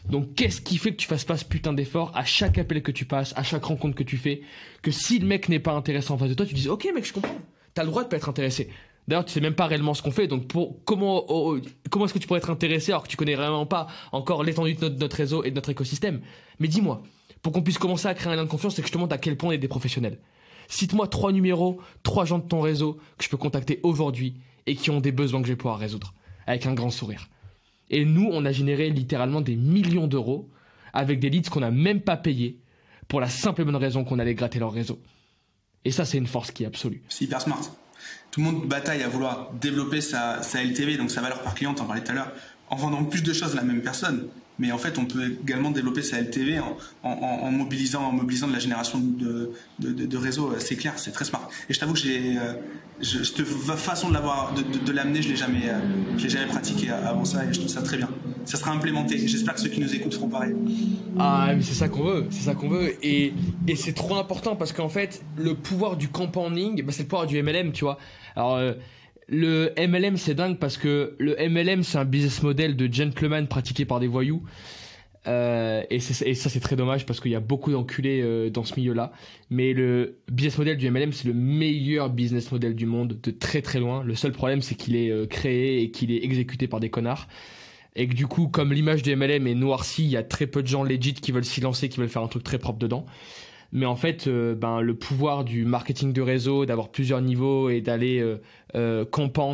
Donc qu'est-ce qui fait que tu fasses pas ce putain d'effort à chaque appel que tu passes, à chaque rencontre que tu fais, que si le mec n'est pas intéressant en face de toi, tu dis ok mec je comprends, t'as le droit de pas être intéressé. D'ailleurs tu sais même pas réellement ce qu'on fait, donc pour, comment, oh, oh, comment est-ce que tu pourrais être intéressé alors que tu connais vraiment pas encore l'étendue de notre, réseau et de notre écosystème? Mais dis-moi, pour qu'on puisse commencer à créer un lien de confiance, c'est que je te montre à quel point on est des professionnels. Cite-moi trois numéros, trois gens de ton réseau que je peux contacter aujourd'hui et qui ont des besoins que je vais pouvoir résoudre. Avec un grand sourire. Et nous, on a généré littéralement des millions d'euros avec des leads qu'on n'a même pas payés pour la simple et bonne raison qu'on allait gratter leur réseau. Et ça, c'est une force qui est absolue. C'est hyper smart. Tout le monde bataille à vouloir développer sa, LTV, donc sa valeur par client, t'en parlais tout à l'heure, en vendant plus de choses à la même personne. Mais en fait, on peut également développer sa LTV en, mobilisant, mobilisant de la génération de, de, réseaux. C'est clair, c'est très smart. Et je t'avoue que j'ai, euh, cette façon de l'avoir, de, l'amener, je l'ai jamais, euh, je l'ai jamais pratiqué avant ça, et je trouve ça très bien. Ça sera implémenté. J'espère que ceux qui nous écoutent feront pareil. Ah, mais c'est ça qu'on veut, c'est ça qu'on veut, et, et c'est trop important parce qu'en fait, le pouvoir du compounding, bah, c'est le pouvoir du MLM, tu vois. Alors. Euh, le MLM, c'est dingue parce que le MLM, c'est un business model de gentleman pratiqué par des voyous. Euh, et, ça, c'est très dommage parce qu'il y a beaucoup d'enculés euh, dans ce milieu-là. Mais le business model du MLM, c'est le meilleur business model du monde de très très loin. Le seul problème, c'est qu'il est, euh, créé et qu'il est exécuté par des connards. Et que du coup, comme l'image du MLM est noircie, il y a très peu de gens legit qui veulent s'y lancer, qui veulent faire un truc très propre dedans. Mais en fait, euh, ben, le pouvoir du marketing de réseau, d'avoir plusieurs niveaux et d'aller euh, euh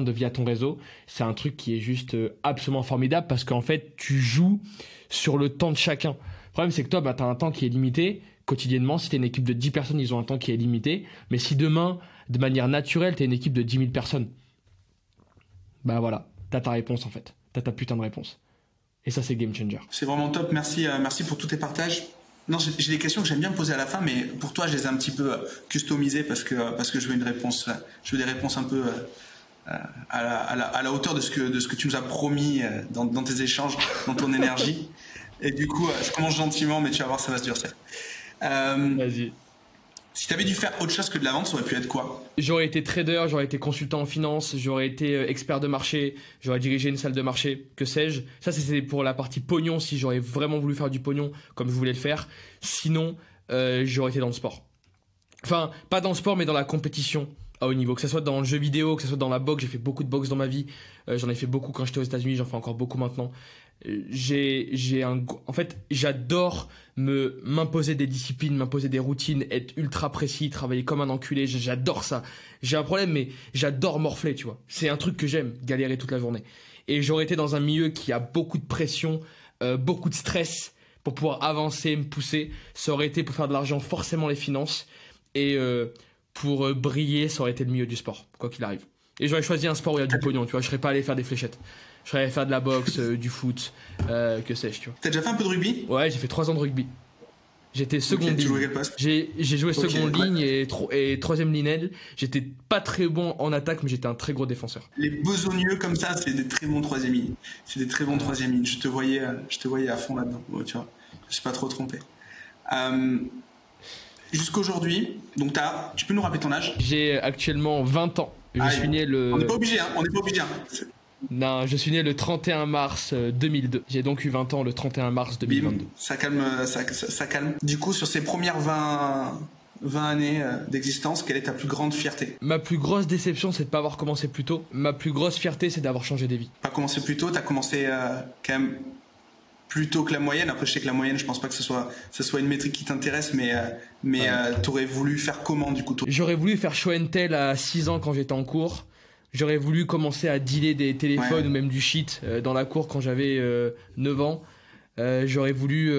via ton réseau, c'est un truc qui est juste euh, absolument formidable parce qu'en fait, tu joues sur le temps de chacun. Le problème, c'est que toi, ben, tu as un temps qui est limité. Quotidiennement, si tu une équipe de 10 personnes, ils ont un temps qui est limité. Mais si demain, de manière naturelle, tu une équipe de 10 000 personnes, ben voilà, tu ta réponse en fait. Tu ta putain de réponse. Et ça, c'est game changer. C'est vraiment top. Merci, merci pour tous tes partages. Non, j'ai des questions que j'aime bien poser à la fin, mais pour toi, je les ai un petit peu euh, customisées parce que, euh, parce que je veux une réponse, euh, je veux des réponses un peu à la, à la, hauteur de ce, que, de ce que tu nous as promis dans, dans tes échanges, dans ton énergie. Et du coup, je commence gentiment, mais tu vas voir, ça va se durcir. Vas-y. Si tu dû faire autre chose que de la vente, ça aurait pu être quoi J'aurais été trader, j'aurais été consultant en finance, j'aurais été euh, expert de marché, j'aurais dirigé une salle de marché, que sais-je. Ça, c'est pour la partie pognon, si j'aurais vraiment voulu faire du pognon comme je voulais le faire. Sinon, euh, j'aurais été dans le sport. Enfin, pas dans le sport, mais dans la compétition à haut niveau. Que ce soit dans le jeu vidéo, que ce soit dans la boxe, j'ai fait beaucoup de boxe dans ma vie. Euh, j'en ai fait beaucoup quand j'étais aux États-Unis, j'en fais encore beaucoup maintenant j'ai j'ai un en fait j'adore me m'imposer des disciplines m'imposer des routines être ultra précis travailler comme un enculé j'adore ça. J'ai un problème mais j'adore morfler tu vois. C'est un truc que j'aime galérer toute la journée. Et j'aurais été dans un milieu qui a beaucoup de pression euh, beaucoup de stress pour pouvoir avancer me pousser. Ça aurait été pour faire de l'argent forcément les finances. Et euh, pour euh, briller ça aurait été le milieu du sport quoi qu'il arrive. Et j'aurais choisi un sport où il y a du pognon tu vois. Je serais pas allé faire des fléchettes je serais faire de la boxe, euh, du foot, euh, que sais-je, tu vois. T'as déjà fait un peu de rugby? Ouais, j'ai fait 3 ans de rugby. J'étais seconde ligne. J'ai joué seconde ligne et, et troisième ligne J'étais pas très bon en attaque, mais j'étais un très gros défenseur. Les besogneux comme ça, c'est des très bons troisième lignes. C'est des très bons troisième lignes. Je te voyais, euh, je te voyais à fond là-dedans. tu vois, je suis pas trop trompé. Jusqu'aujourd'hui, donc as, tu peux nous rappeler ton âge? J'ai actuellement 20 ans. Je ah, suis né le. On n'est pas obligé, hein, on n'est pas obligé. Hein. Non, je suis né le 31 mars 2002. Euh, J'ai donc eu 20 ans le 31 mars 2022. ça calme, ça, calme. Du coup, sur ces premières 20, 20 années euh, d'existence, quelle est ta plus grande fierté? Ma plus grosse déception, c'est de pas avoir commencé plus tôt. Ma plus grosse fierté, c'est d'avoir changé des vies. Pas commencé plus tôt, t'as commencé euh, quand même plus tôt que la moyenne. Après, je sais que la moyenne, je pense pas que ce soit, ce soit une métrique qui t'intéresse, mais, mais t'aurais voulu faire comment du coup J'aurais voulu faire show and tell à 6 ans quand j'étais en cours. J'aurais voulu commencer à dealer des téléphones ou même du shit euh, dans la cour quand j'avais 9 euh, ans. Euh, j'aurais voulu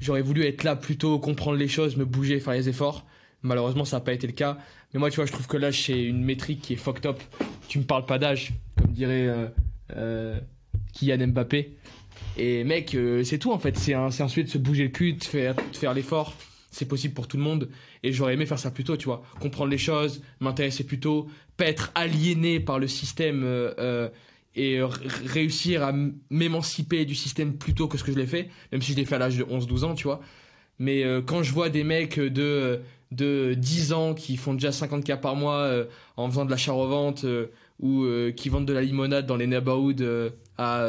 j'aurais voulu être là plutôt comprendre les choses, me bouger, faire les efforts. Malheureusement, ça n'a pas été le cas. Mais moi, tu vois, je trouve que là, c'est une métrique qui est fucked up. Tu me parles pas d'âge, comme dirait euh, Kylian Mbappé. Et mec, c'est tout en fait. C'est un, un sujet de se bouger le cul, de faire, de faire l'effort c'est possible pour tout le monde et j'aurais aimé faire ça plus tôt, tu vois, comprendre les choses, m'intéresser plus tôt, être aliéné par le système euh, euh, et réussir à m'émanciper du système plus tôt que ce que je l'ai fait, même si je l'ai fait à l'âge de 11-12 ans, tu vois. Mais euh, quand je vois des mecs de, de 10 ans qui font déjà 50K par mois en faisant de l'achat-revente euh, ou qui vendent de la limonade dans les neighborhoods à,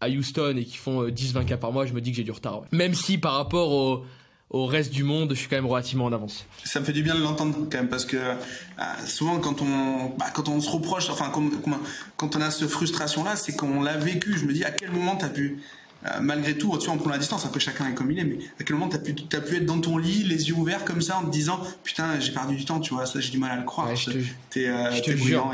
à Houston et qui font 10-20K par mois, je me dis que j'ai du retard. Même si par rapport au, au reste du monde, je suis quand même relativement en avance. Ça me fait du bien de l'entendre quand même parce que euh, souvent quand on bah, quand on se reproche, enfin quand on a cette frustration là, c'est qu'on l'a vécu. Je me dis à quel moment t'as pu euh, malgré tout, tu vois, on prend la distance, après chacun est comme il est, mais à quel moment t'as pu, as pu être dans ton lit, les yeux ouverts comme ça, en te disant, putain, j'ai perdu du temps, tu vois, ça j'ai du mal à le croire. je te, euh, je te jure,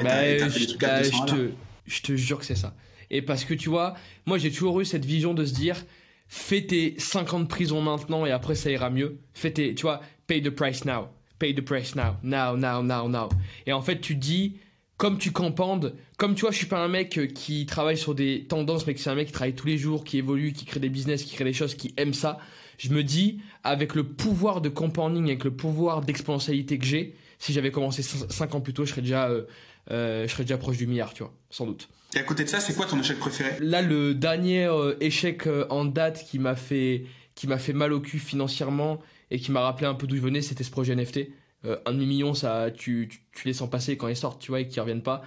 je te jure que c'est ça. Et parce que tu vois, moi j'ai toujours eu cette vision de se dire, fais tes 50 de prison maintenant et après ça ira mieux. Fais tes, tu vois, pay the price now. Pay the price now. Now, now, now, now. Et en fait, tu dis, comme tu campandes, comme tu vois, je suis pas un mec euh, qui travaille sur des tendances, mais que c'est un mec qui travaille tous les jours, qui évolue, qui crée des business, qui crée des choses, qui aime ça. Je me dis, avec le pouvoir de compounding, avec le pouvoir d'exponentialité que j'ai, si j'avais commencé 5 ans plus tôt, je serais déjà, euh, je serais déjà proche du milliard, tu vois, sans doute. Et à côté de ça, c'est quoi ton échec préféré? Là, le dernier euh, échec euh, en date qui m'a fait, qui m'a fait mal au cul financièrement et qui m'a rappelé un peu d'où je venais, c'était ce projet NFT. Euh, un demi-million, ça, tu, tu, les sens passer quand ils sortent, tu vois, et qu'ils reviennent pas.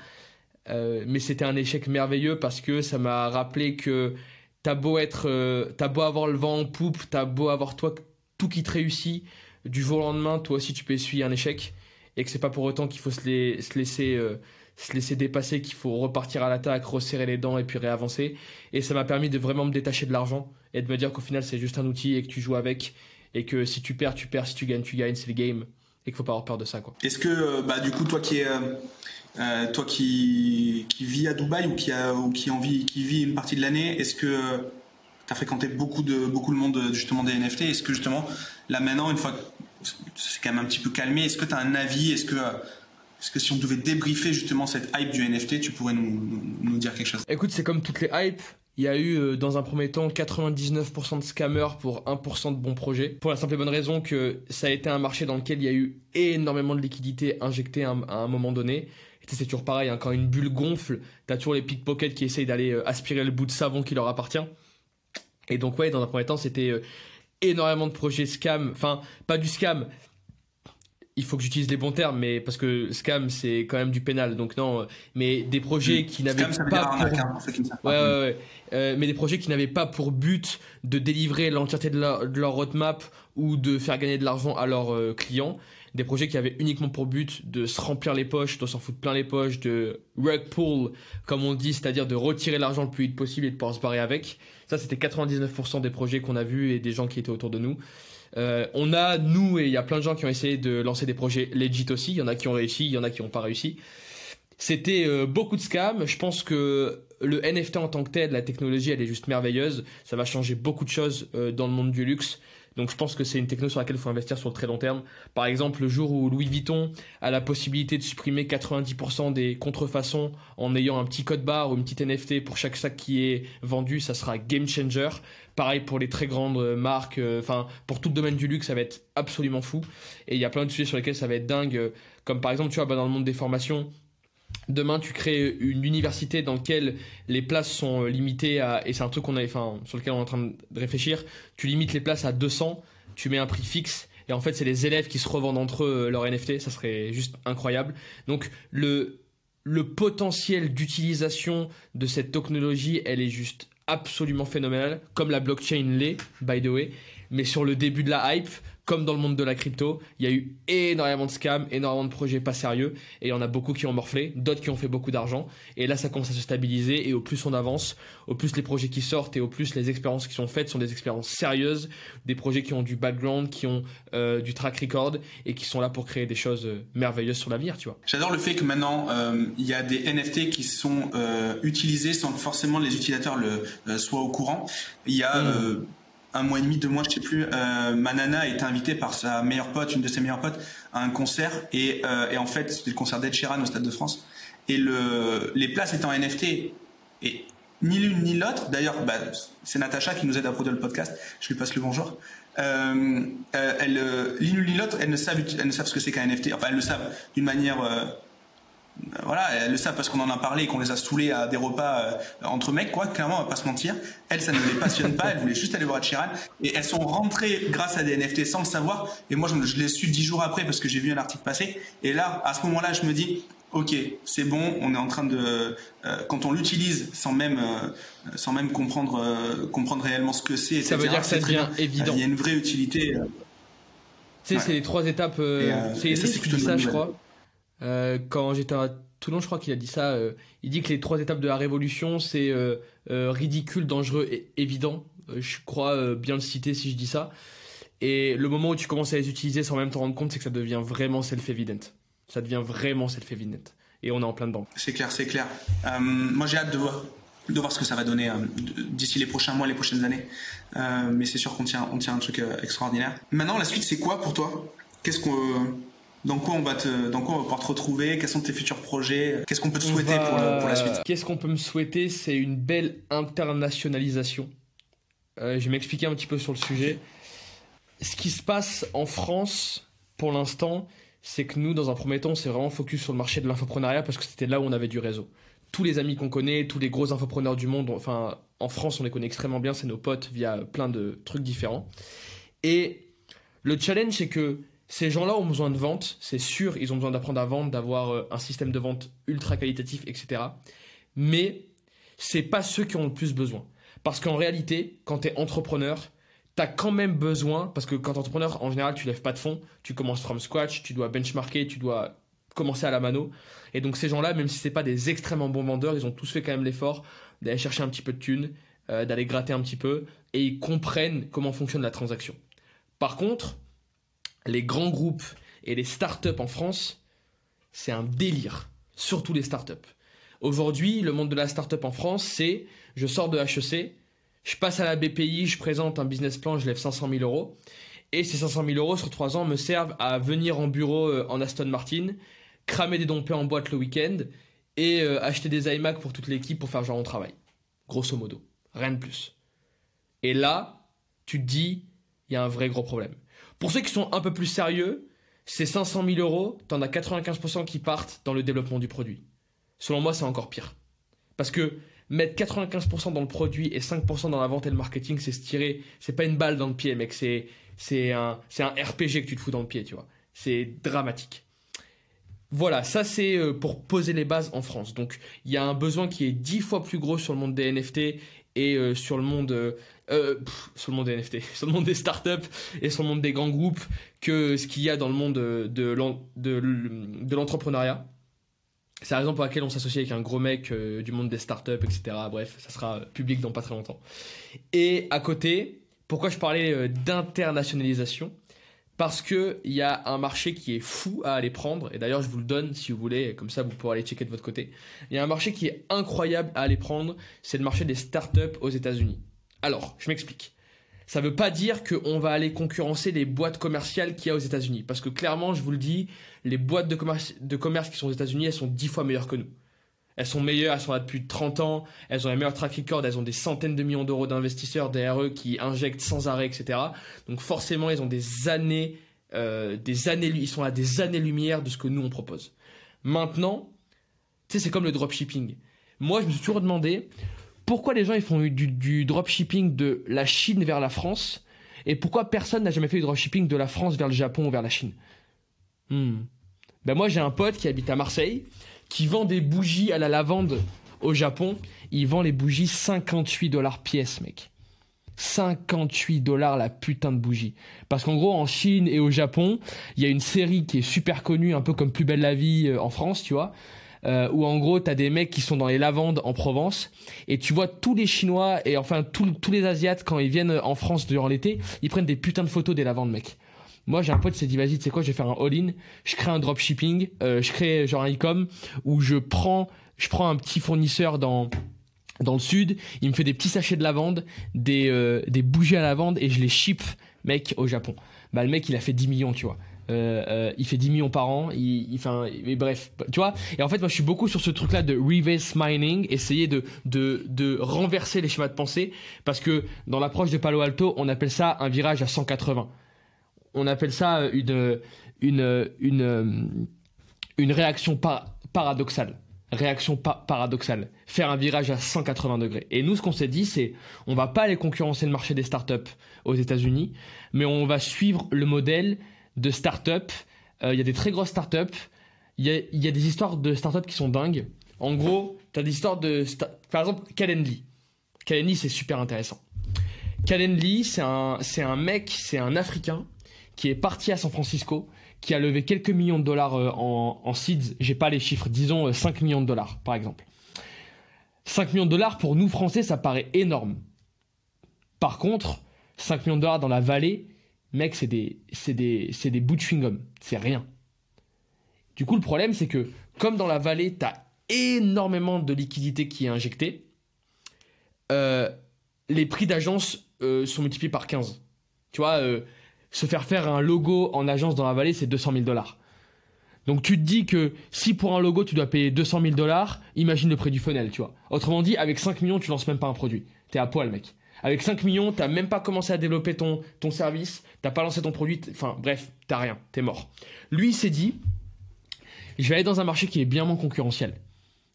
mais c'était un échec merveilleux parce que ça m'a rappelé que t'as beau être, t'as beau avoir le vent en poupe, t'as beau avoir toi tout qui te réussit, du jour au lendemain, toi aussi tu peux essuyer un échec et que c'est pas pour autant qu'il faut se, se laisser se laisser dépasser, qu'il faut repartir à l'attaque, resserrer les dents et puis réavancer. Et ça m'a permis de vraiment me détacher de l'argent et de me dire qu'au final c'est juste un outil et que tu joues avec et que si tu perds, tu perds, si tu gagnes, tu gagnes, c'est le game et qu'il faut pas avoir peur de ça. Est-ce que euh, bah, du coup toi qui es euh, euh, toi qui, qui vis à Dubaï ou qui a ou qui en vit, qui vit une partie de l'année, est-ce que tu as fréquenté beaucoup de beaucoup le monde justement des NFT Est-ce que justement là maintenant une fois c'est quand même un petit peu calmé, est-ce que tu as un avis? Est-ce que si on devait débriefer justement cette hype du NFT, tu pourrais nous, dire quelque chose? Écoute, c'est comme toutes les hypes. Il y a eu euh, dans un premier temps 99% de scammers pour 1% de bons projets. Pour la simple et bonne raison que ça a été un marché dans lequel il y a eu énormément de liquidités injectées à un, moment donné. C'est toujours pareil, hein, quand une bulle gonfle, t'as toujours les pickpockets qui essayent d'aller euh, aspirer le bout de savon qui leur appartient. Et donc ouais, dans un premier temps, c'était euh, énormément de projets scam. Enfin, pas du scam, il faut que j'utilise les bons termes, mais parce que scam c'est quand même du pénal, donc non. Mais des projets qui n'avaient pas pour... ouais, ouais, euh, mais des projets qui n'avaient pas pour but de délivrer l'entièreté de, leur roadmap ou de faire gagner de l'argent à leurs euh, clients. Des projets qui avaient uniquement pour but de se remplir les poches, de s'en foutre plein les poches, de rug pull, comme on dit, c'est-à-dire de retirer l'argent le plus vite possible et de pouvoir se barrer avec. Ça, c'était 99% des projets qu'on a vus et des gens qui étaient autour de nous. Euh, on a, nous, et il y a plein de gens qui ont essayé de lancer des projets legit aussi. Il y en a qui ont réussi, il y en a qui n'ont pas réussi. C'était euh, beaucoup de scams. Je pense que le NFT en tant que tel, la technologie, elle est juste merveilleuse. Ça va changer beaucoup de choses euh, dans le monde du luxe. Donc je pense que c'est une techno sur laquelle il faut investir sur le très long terme. Par exemple, le jour où Louis Vuitton a la possibilité de supprimer 90% des contrefaçons en ayant un petit code barre ou une petite NFT pour chaque sac qui est vendu, ça sera game changer. Pareil pour les très grandes marques, euh, enfin pour tout le domaine du luxe, ça va être absolument fou. Et il y a plein de sujets sur lesquels ça va être dingue, euh, comme par exemple, tu vois, bah, dans le monde des formations, Demain, tu crées une université dans laquelle les places sont limitées à, et c'est un truc qu'on a, enfin, sur lequel on est en train de réfléchir. Tu limites les places à 200, tu mets un prix fixe, et en fait, c'est les élèves qui se revendent entre eux euh, leur NFT. Ça serait juste incroyable. Donc, le, le potentiel d'utilisation de cette technologie, elle est juste absolument phénoménale, comme la blockchain l'est, by the way. Mais sur le début de la hype, comme dans le monde de la crypto, il y a eu énormément de scams, énormément de projets pas sérieux, et il y en a beaucoup qui ont morflé, d'autres qui ont fait beaucoup d'argent, et là ça commence à se stabiliser, et au plus on avance, au plus les projets qui sortent, et au plus les expériences qui sont faites sont des expériences sérieuses, des projets qui ont du background, qui ont euh, du track record, et qui sont là pour créer des choses euh, merveilleuses sur l'avenir, tu vois. J'adore le fait que maintenant, euh, il y a des NFT qui sont utilisés sans que forcément les utilisateurs le, soient au courant. Il y a... Mmh un mois et demi, deux mois, je sais plus, euh, Manana a été invité par sa meilleure pote, une de ses meilleures potes, à un concert et, euh, et en fait c'était le concert d'Ed Sheeran au Stade de France et le, les places étaient en NFT et ni l'une ni l'autre. D'ailleurs, bah, c'est Natacha qui nous aide à produire le podcast. Je lui passe le bonjour. Euh, euh elle, ni l'une ni l'autre, elles ne savent, elles ne savent ce que c'est qu'un NFT. Enfin, elles le savent d'une manière voilà, elles le savent parce qu'on en a parlé et qu'on les a saoulés à des repas euh, entre mecs, quoi. Clairement, on va pas se mentir. Elles, ça ne les passionne pas. Elles voulaient juste aller voir Chiran. Et elles sont rentrées grâce à des NFT sans le savoir. Et moi, je, je l'ai su dix jours après parce que j'ai vu un article passer. Et là, à ce moment-là, je me dis, ok, c'est bon, on est en train de, euh, quand on l'utilise sans même, euh, sans même comprendre, euh, comprendre réellement ce que c'est, ça veut dire que ça devient évident. Il y a une vraie utilité. Tu sais, c'est les trois étapes. c'est dit ça, je crois. Quand j'étais à Toulon, je crois qu'il a dit ça. il dit que les trois étapes de la révolution, c'est ridicule, dangereux et évident. je crois bien le citer si je dis ça. Et le moment où tu commences à les utiliser sans même te rendre compte, c'est que ça devient vraiment self-evident ça devient vraiment net Et on est en plein dedans. C'est clair, c'est clair. Euh, moi, j'ai hâte de voir, de voir ce que ça va donner euh, d'ici les prochains mois, les prochaines années. Euh, mais c'est sûr qu'on tient, on tient un truc extraordinaire. Maintenant, la suite, c'est quoi pour toi? Qu'est-ce qu'on dans quoi on va te, dans quoi on va pouvoir te retrouver? Quels sont tes futurs projets? Qu'est-ce qu'on peut te souhaiter pour, pour, la suite? Qu'est-ce qu'on peut me souhaiter? C'est une belle internationalisation. je vais m'expliquer un petit peu sur le sujet. Ce qui se passe en France, pour l'instant, c'est que nous, dans un premier temps, on s'est vraiment focus sur le marché de l'infoprenariat parce que c'était là où on avait du réseau. Tous les amis qu'on connaît, tous les gros infopreneurs du monde, enfin, en France, on les connaît extrêmement bien, c'est nos potes via plein de trucs différents. Et le challenge, c'est que ces gens-là ont besoin de vente, c'est sûr, ils ont besoin d'apprendre à vendre, d'avoir euh, un système de vente ultra qualitatif, etc. Mais c'est pas ceux qui ont le plus besoin. Parce qu'en réalité, quand tu es entrepreneur, tu as quand même besoin, parce que quand entrepreneur, en général, tu lèves pas de fonds, tu commences from scratch, tu dois benchmarker, tu dois commencer à la mano. Et donc ces gens-là, même si c'est pas des extrêmement bons vendeurs, ils ont tous fait quand même l'effort d'aller chercher un petit peu de thunes, euh, d'aller gratter un petit peu, et ils comprennent comment fonctionne la transaction. Par contre, les grands groupes et les startups en France, c'est un délire, surtout les startups. Aujourd'hui, le monde de la startup en France, c'est je sors de HEC, je passe à la BPI, je présente un business plan, je lève 500 000 euros. Et ces 500 000 euros sur 3 ans me servent à venir en bureau euh, en Aston Martin, cramer des dompés en boîte le week-end et euh, acheter des iMac pour toute l'équipe pour faire genre mon travail. Grosso modo. Rien de plus. Et là, tu te dis, il y a un vrai gros problème. Pour ceux qui sont un peu plus sérieux, ces 500 000 euros, t'en as 95% qui partent dans le développement du produit. Selon moi, c'est encore pire. Parce que mettre 95% dans le produit et 5% dans la vente et le marketing, c'est se tirer, c'est pas une balle dans le pied, mec, c'est, c'est un, c'est un RPG que tu te fous dans le pied, tu vois. C'est dramatique. Voilà, ça c'est euh, pour poser les bases en France. Donc il y a un besoin qui est dix fois plus gros sur le monde des NFT et euh, sur le monde euh, sur le monde des NFT, sur le monde des startups et sur le monde des grands groupes que ce qu'il y a dans le monde de, l'entrepreneuriat. C'est la raison pour laquelle on s'associe avec un gros mec euh, du monde des startups, etc. Bref, ça sera public dans pas très longtemps. Et à côté, pourquoi je parlais euh, d'internationalisation? Parce qu'il y a un marché qui est fou à aller prendre, et d'ailleurs je vous le donne si vous voulez, comme ça vous pourrez aller checker de votre côté. Il y a un marché qui est incroyable à aller prendre, c'est le marché des startups aux États-Unis. Alors, je m'explique ça ne veut pas dire qu'on va aller concurrencer les boîtes commerciales qu'il y a aux États-Unis. Parce que clairement, je vous le dis, les boîtes de commerce, de commerce qui sont aux États-Unis, elles sont dix fois meilleures que nous. Elles sont meilleures, elles sont là depuis 30 ans, elles ont les meilleurs track records, elles ont des centaines de millions d'euros d'investisseurs derrière eux qui injectent sans arrêt, etc. Donc forcément, ils ont des années, euh, des années, ils sont à des années-lumière de ce que nous on propose. Maintenant, tu sais, c'est comme le dropshipping. Moi, je me suis toujours demandé pourquoi les gens ils font du, dropshipping de la Chine vers la France et pourquoi personne n'a jamais fait du dropshipping de la France vers le Japon ou vers la Chine? Hmm. Ben moi j'ai un pote qui habite à Marseille qui vend des bougies à la lavande au Japon. Il vend les bougies 58 dollars pièce, mec. 58 dollars la putain de bougie. Parce qu'en gros, en Chine et au Japon, il y a une série qui est super connue, un peu comme Plus belle la vie euh, en France, tu vois, euh, où en gros t'as des mecs qui sont dans les lavandes en Provence et tu vois tous les Chinois et enfin tous les Asiates quand ils viennent en France durant l'été, ils prennent des putains de photos des lavandes, mec. Moi, j'ai un pote qui s'est dit, vas-y, tu sais quoi, je vais faire un all-in. Je crée un dropshipping, euh, je crée genre un e-com où je prends, je prends un petit fournisseur dans, dans le sud, il me fait des petits sachets de lavande, des, euh, des bougies à lavande et je les ship, mec, au Japon. Bah, le mec, il a fait 10 millions, tu vois. Euh, euh, il fait 10 millions par an. Il, enfin, bref, tu vois. Et en fait, moi, je suis beaucoup sur ce truc-là de reverse mining, essayer de, de, de renverser les schémas de pensée, parce que dans l'approche de Palo Alto, on appelle ça un virage à 180. On appelle ça une, une, une, une réaction paradoxale. Réaction paradoxale. Faire un virage à 180 degrés. Et nous, ce qu'on s'est dit, c'est on va pas aller concurrencer le marché des startups aux États-Unis, mais on va suivre le modèle de startups. Euh, il y a des très grosses startups. Il y a, y a des histoires de startups qui sont dingues. En gros, tu as des histoires de. Par exemple, Calendly. Calendly, c'est super intéressant. Calendly, c'est un, c'est un mec, c'est un Africain qui est parti à San Francisco, qui a levé quelques millions de dollars euh, en, seeds. J'ai pas les chiffres, disons 5 euh, millions de dollars, par exemple. 5 millions de dollars, pour nous Français, ça paraît énorme. Par contre, 5 millions de dollars dans la vallée, mec, c'est des, c'est des, c'est des bouts de chewing-gum. C'est rien. Du coup, le problème, c'est que, comme dans la vallée, tu as énormément de liquidité qui est injectée, euh, les prix d'agence sont multipliés par 15. Tu vois, se faire faire un logo en agence dans la vallée, c'est 200 000 dollars. Donc tu te dis que si pour un logo tu dois payer 200 000 dollars, imagine le prix du funnel, tu vois. Autrement dit, avec 5 millions, tu lances même pas un produit. T'es à poil, mec. Avec 5 millions, t'as même pas commencé à développer ton, ton service, t'as pas lancé ton produit, enfin bref, t'as rien, t'es mort. Lui, il s'est dit, je vais aller dans un marché qui est bien moins concurrentiel.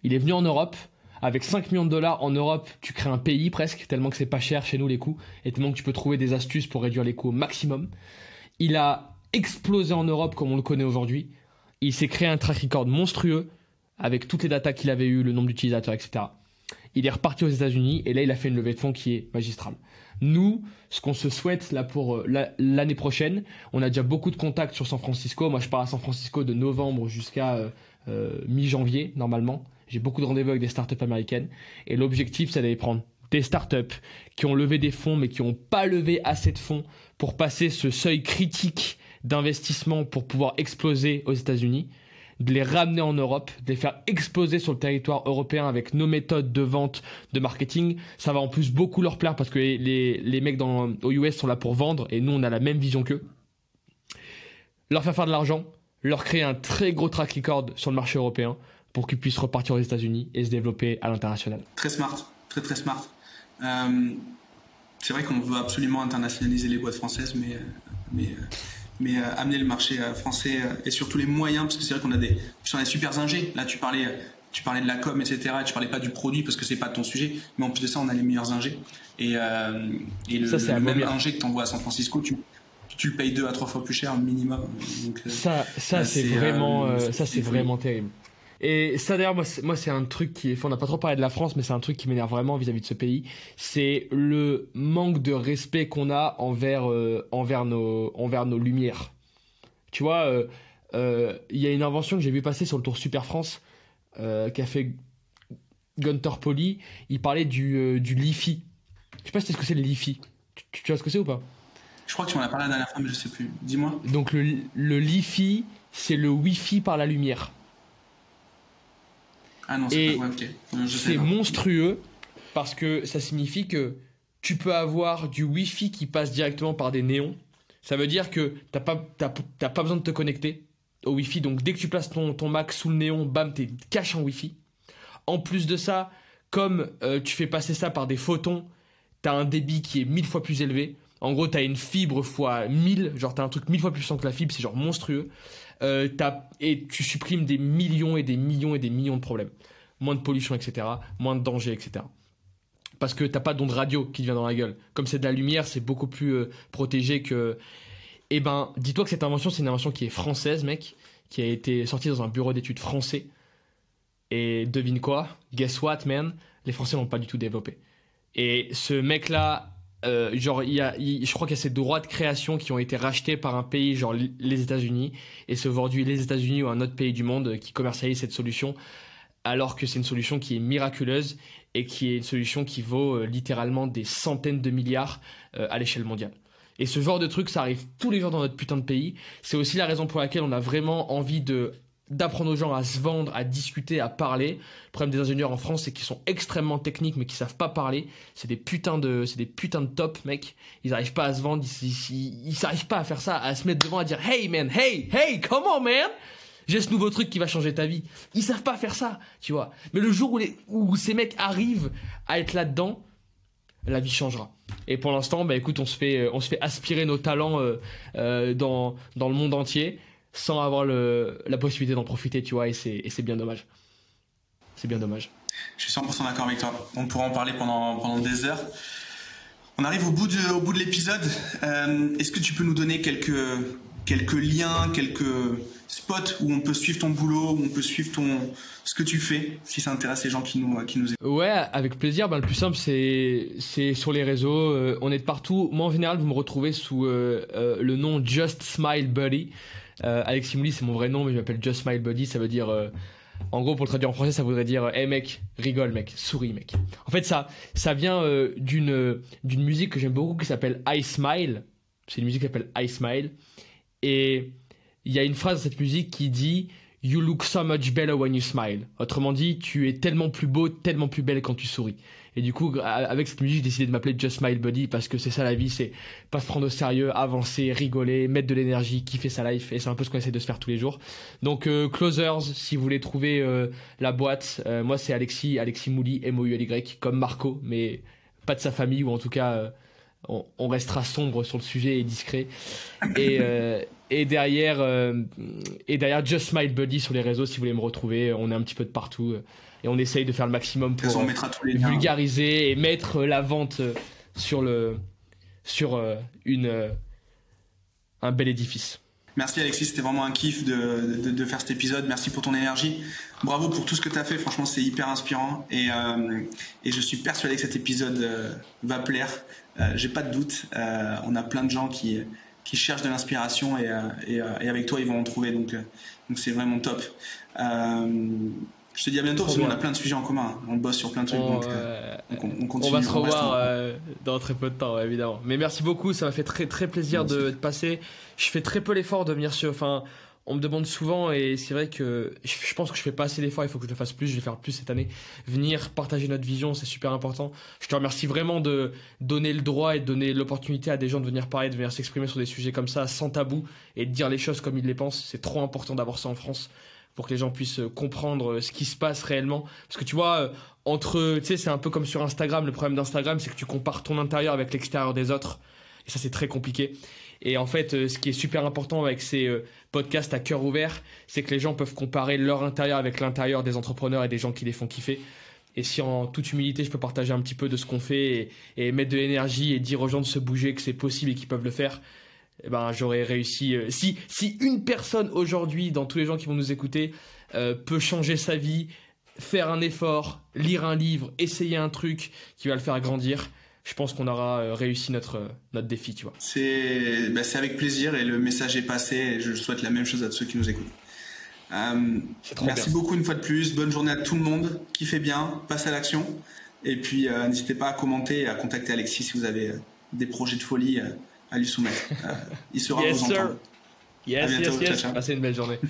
Il est venu en Europe, avec 5 millions de dollars en Europe, tu crées un pays presque, tellement que c'est pas cher chez nous les coûts, et tellement que tu peux trouver des astuces pour réduire les coûts au maximum. Il a explosé en Europe comme on le connaît aujourd'hui. Il s'est créé un track record monstrueux avec toutes les datas qu'il avait eues, le nombre d'utilisateurs, etc. Il est reparti aux États-Unis et là il a fait une levée de fonds qui est magistrale. Nous, ce qu'on se souhaite là pour euh, l'année prochaine, on a déjà beaucoup de contacts sur San Francisco. Moi, je pars à San Francisco de novembre jusqu'à euh, euh, mi-janvier normalement. J'ai beaucoup de rendez-vous avec des startups américaines. Et l'objectif, c'est d'aller prendre des startups qui ont levé des fonds, mais qui n'ont pas levé assez de fonds pour passer ce seuil critique d'investissement pour pouvoir exploser aux États-Unis, de les ramener en Europe, de les faire exploser sur le territoire européen avec nos méthodes de vente, de marketing. Ça va en plus beaucoup leur plaire parce que les, les mecs dans, aux US sont là pour vendre et nous, on a la même vision qu'eux. Leur faire faire de l'argent, leur créer un très gros track record sur le marché européen pour qu'ils puissent repartir aux États-Unis et se développer à l'international. Très smart, très très smart. Euh, c'est vrai qu'on veut absolument internationaliser les boîtes françaises, mais, mais, mais euh, amener le marché euh, français et surtout les moyens, parce que c'est vrai qu'on a des, sur les super ingés. Là, tu parlais, tu parlais de la com, etc. Et tu parlais pas du produit parce que c'est pas ton sujet, mais en plus de ça, on a les meilleurs ingés. Et, et le, ça, même ingé que tu envoies à San Francisco, tu, tu le payes deux à trois fois plus cher minimum. Donc, ça, ça c'est vraiment, ça c'est vraiment terrible. Et ça d'ailleurs, moi, c'est un truc qui on n'a pas trop parlé de la France, mais c'est un truc qui m'énerve vraiment vis-à-vis de ce pays. C'est le manque de respect qu'on a envers, euh, envers, nos, envers nos lumières. Tu vois, euh, euh, il y a une invention que j'ai vu passer sur le Tour Super France qui a fait Gunter Poli. Il parlait du, du LiFi. Je sais pas si tu sais ce que c'est le LiFi. Tu, tu, vois ce que c'est ou pas? Je crois que tu m'en as parlé la dernière fois, mais je sais plus. Dis-moi. Donc le, le LiFi, c'est le Wi-Fi par la lumière. Ah non, c'est monstrueux parce que ça signifie que tu peux avoir du Wi-Fi qui passe directement par des néons. Ça veut dire que t'as pas, pas besoin de te connecter au Wi-Fi. Donc dès que tu places ton, ton Mac sous le néon, bam, t'es caché en Wi-Fi. En plus de ça, comme euh, tu fais passer ça par des photons, t'as un débit qui est mille fois plus élevé. En gros, t'as une fibre fois 1000, genre t'as un truc mille fois plus puissant que la fibre, c'est genre monstrueux. Euh, et tu supprimes des millions et des millions et des millions de problèmes. Moins de pollution, etc. Moins de danger, etc. Parce que t'as pas d'onde radio qui te vient dans la gueule. Comme c'est de la lumière, c'est beaucoup plus euh, protégé que. Eh ben, dis-toi que cette invention, c'est une invention qui est française, mec, qui a été sortie dans un bureau d'études français. Et devine quoi? Guess what, man? Les Français n'ont pas du tout développé. Et ce mec-là euh, genre, il y a, je crois qu'il y a ces droits de création qui ont été rachetés par un pays, genre les États-Unis, et c'est aujourd'hui les États-Unis ou un autre pays du monde qui commercialise cette solution, alors que c'est une solution qui est miraculeuse et qui est une solution qui vaut euh, littéralement des centaines de milliards euh, à l'échelle mondiale. Et ce genre de truc, ça arrive tous les jours dans notre putain de pays. C'est aussi la raison pour laquelle on a vraiment envie de d'apprendre aux gens à se vendre, à discuter, à parler. Le problème des ingénieurs en France, c'est qu'ils sont extrêmement techniques, mais qu'ils savent pas parler. C'est des putains de, c'est des putains de top, mec. Ils arrivent pas à se vendre, ils, ils, ils, pas à faire ça, à se mettre devant, à dire, hey man, hey, hey, come on man! J'ai ce nouveau truc qui va changer ta vie. Ils savent pas faire ça, tu vois. Mais le jour où, les, où ces mecs arrivent à être là-dedans, la vie changera. Et pour l'instant, bah écoute, on se fait, on se fait aspirer nos talents euh, euh, dans, dans le monde entier. Sans avoir le, la possibilité d'en profiter, tu vois, et c'est bien dommage. C'est bien dommage. Je suis 100% d'accord avec toi. On pourra en parler pendant, pendant des heures. On arrive au bout de, au bout de l'épisode. Euh, est-ce que tu peux nous donner quelques, quelques liens, quelques spots où on peut suivre ton boulot, où on peut suivre ton, ce que tu fais, si ça intéresse les gens qui nous, qui nous écoutent? Ouais, avec plaisir. Ben, le plus simple, c'est, c'est sur les réseaux. Euh, on est de partout. Moi, en général, vous me retrouvez sous euh, le nom Just Smile Buddy. Alexis Mouli, c'est mon vrai nom, mais je m'appelle Just Smile Buddy. Ça veut dire en gros, pour le traduire en français, ça voudrait dire "Hey mec, rigole mec, souris mec." En fait, ça, ça vient euh, d'une d'une musique que j'aime beaucoup qui s'appelle I Smile. C'est une musique qui s'appelle I Smile. Et il y a une phrase dans cette musique qui dit You look so much better when you smile. Autrement dit, tu es tellement plus beau, tellement plus belle quand tu souris. Et du coup, avec cette musique, j'ai décidé de m'appeler Just Smile Buddy parce que c'est ça la vie, c'est pas se prendre au sérieux, avancer, rigoler, mettre de l'énergie, kiffer sa life. Et c'est un peu ce qu'on essaie de se faire tous les jours. Donc, euh, Closers, si vous voulez trouver euh, la boîte, euh, moi c'est Alexis, Alexis Mouli, M-O-U-L-Y, comme Marco, mais pas de sa famille, ou en tout cas, on, on, restera sombre sur le sujet et discret. Et, et derrière, et derrière Just Smile Buddy sur les réseaux, si vous voulez me retrouver, on est un petit peu de partout et on essaye de faire le maximum pour vulgariser et mettre la vente sur le sur euh, une euh, un bel édifice. Merci Alexis, c'était vraiment un kiff de, de, faire cet épisode. Merci pour ton énergie. Bravo pour tout ce que tu as fait. Franchement, c'est hyper inspirant. Et, euh, et, je suis persuadé que cet épisode va plaire. J'ai pas de doute. on a plein de gens qui, qui cherchent de l'inspiration et, et, et, avec toi, ils vont en trouver. Donc, donc c'est vraiment top. Je te dis à bientôt parce qu'on a plein de sujets en commun. On bosse sur plein de trucs. On, donc, euh, on, continue, on, va se revoir euh, dans très peu de temps, évidemment. Mais merci beaucoup. Ça m'a fait très très plaisir de, passer. Je fais très peu l'effort de venir sur. Enfin, on me demande souvent et c'est vrai que je pense que je fais pas assez d'efforts. Il faut que je le fasse plus. Je vais faire plus cette année. Venir partager notre vision, c'est super important. Je te remercie vraiment de donner le droit et de donner l'opportunité à des gens de venir parler, de venir s'exprimer sur des sujets comme ça, sans tabou et de dire les choses comme ils les pensent. C'est trop important d'avoir ça en France pour que les gens puissent euh, comprendre euh, ce qui se passe réellement. Parce que tu vois, euh, entre, tu sais, c'est un peu comme sur Instagram. Le problème d'Instagram, c'est que tu compares ton intérieur avec l'extérieur des autres. Et ça, c'est très compliqué. Et en fait, ce qui est super important avec ces podcasts à cœur ouvert, c'est que les gens peuvent comparer leur intérieur avec l'intérieur des entrepreneurs et des gens qui les font kiffer. Et si en toute humilité, je peux partager un petit peu de ce qu'on fait et, et mettre de l'énergie et dire aux gens de se bouger, que c'est possible et qu'ils peuvent le faire, eh ben, j'aurais réussi. Euh, si, si une personne aujourd'hui, dans tous les gens qui vont nous écouter, euh, peut changer sa vie, faire un effort, lire un livre, essayer un truc qui va le faire grandir, je pense qu'on aura euh, réussi notre, notre défi, tu vois. C'est bah, avec plaisir et le message est passé et je souhaite la même chose à ceux qui nous écoutent. merci beaucoup une fois de plus. Bonne journée à tout le monde. qui fait bien. Passe à l'action. Et puis, n'hésitez pas à commenter et à contacter Alexis si vous avez des projets de folie à lui soumettre. Euh, il sera yes, vous Yes, yes, yes. Passez une belle journée.